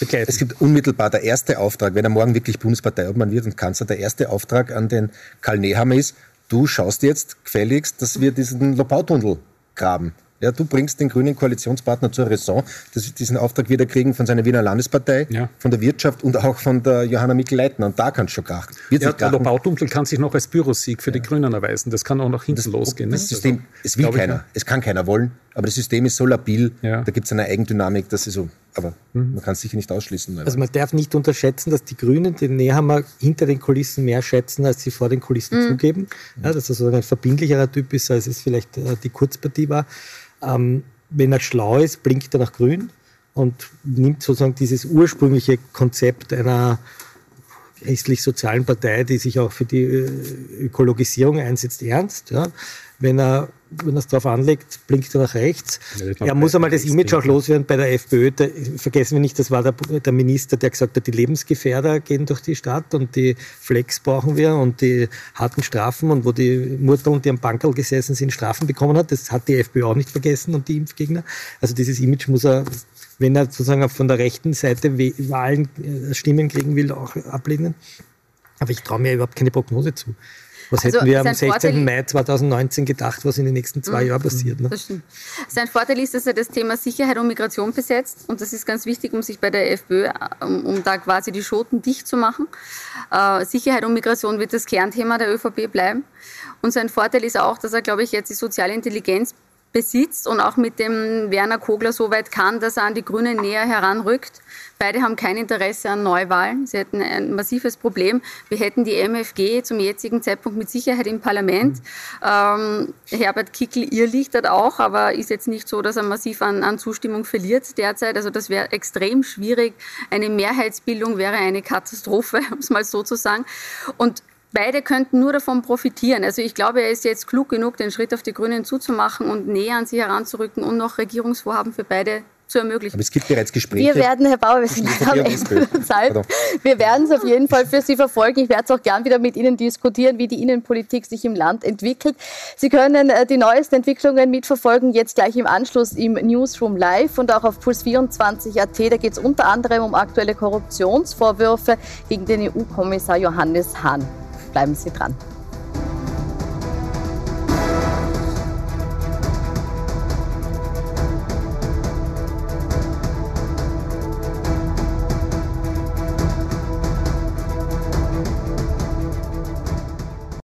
begleiten. Es gibt unmittelbar der erste Auftrag, wenn er morgen wirklich Bundesparteiobmann wird und Kanzler, der erste Auftrag an den Karl Nehammer ist, du schaust jetzt gefälligst, dass wir diesen Lopautunnel graben. Ja, du bringst den grünen Koalitionspartner zur Raison, dass wir diesen Auftrag wieder kriegen von seiner Wiener Landespartei, ja. von der Wirtschaft und auch von der Johanna Mikl-Leitner. Und da kann es schon krachen. Wird ja, der Lobautunnel kann sich noch als Bürosieg für ja. die Grünen erweisen. Das kann auch nach hinten das, losgehen. Das ne? System, also, es will keiner. Es kann keiner wollen. Aber das System ist so labil, ja. da gibt es eine Eigendynamik, das ist so. Aber mhm. man kann es sicher nicht ausschließen. Also man darf nicht unterschätzen, dass die Grünen den Nehammer hinter den Kulissen mehr schätzen, als sie vor den Kulissen mhm. zugeben. Ja, dass er so ein verbindlicherer Typ ist, als es vielleicht äh, die Kurzpartie war. Ähm, wenn er schlau ist, blinkt er nach grün. und nimmt sozusagen dieses ursprüngliche Konzept einer christlich-sozialen Partei, die sich auch für die äh, Ökologisierung einsetzt, ernst. Ja. Wenn er wenn er es darauf anlegt, blinkt er nach rechts. Ja, er muss einmal das Image auch loswerden bei der FPÖ. Da, vergessen wir nicht, das war der, der, Minister, der gesagt hat, die Lebensgefährder gehen durch die Stadt und die Flex brauchen wir und die harten Strafen und wo die Mutter und die am Bankerl gesessen sind, Strafen bekommen hat. Das hat die FPÖ auch nicht vergessen und die Impfgegner. Also dieses Image muss er wenn er sozusagen von der rechten Seite Wahlen äh, Stimmen kriegen will, auch ablehnen. Aber ich traue mir überhaupt keine Prognose zu. Was also hätten wir am 16. Vorteil, Mai 2019 gedacht, was in den nächsten zwei mhm. Jahren passiert? Ne? Das stimmt. Sein Vorteil ist, dass er das Thema Sicherheit und Migration besetzt. Und das ist ganz wichtig, um sich bei der FPÖ, um, um da quasi die Schoten dicht zu machen. Äh, Sicherheit und Migration wird das Kernthema der ÖVP bleiben. Und sein Vorteil ist auch, dass er, glaube ich, jetzt die soziale Intelligenz besitzt und auch mit dem Werner Kogler so weit kann, dass er an die Grünen näher heranrückt. Beide haben kein Interesse an Neuwahlen. Sie hätten ein massives Problem. Wir hätten die MFG zum jetzigen Zeitpunkt mit Sicherheit im Parlament. Ähm, Herbert Kickl irrlichtert auch, aber ist jetzt nicht so, dass er massiv an, an Zustimmung verliert derzeit. Also das wäre extrem schwierig. Eine Mehrheitsbildung wäre eine Katastrophe, um es mal so zu sagen. Und beide könnten nur davon profitieren. Also ich glaube, er ist jetzt klug genug, den Schritt auf die Grünen zuzumachen und näher an sie heranzurücken und noch Regierungsvorhaben für beide zu ermöglichen. Aber es gibt bereits Gespräche. Wir werden, Herr Bauer, wir sind am Ende der Zeit. Wir werden es auf jeden Fall für Sie verfolgen. Ich werde es auch gern wieder mit Ihnen diskutieren, wie die Innenpolitik sich im Land entwickelt. Sie können äh, die neuesten Entwicklungen mitverfolgen, jetzt gleich im Anschluss im Newsroom Live und auch auf Puls24.at. Da geht es unter anderem um aktuelle Korruptionsvorwürfe gegen den EU-Kommissar Johannes Hahn bleiben Sie dran.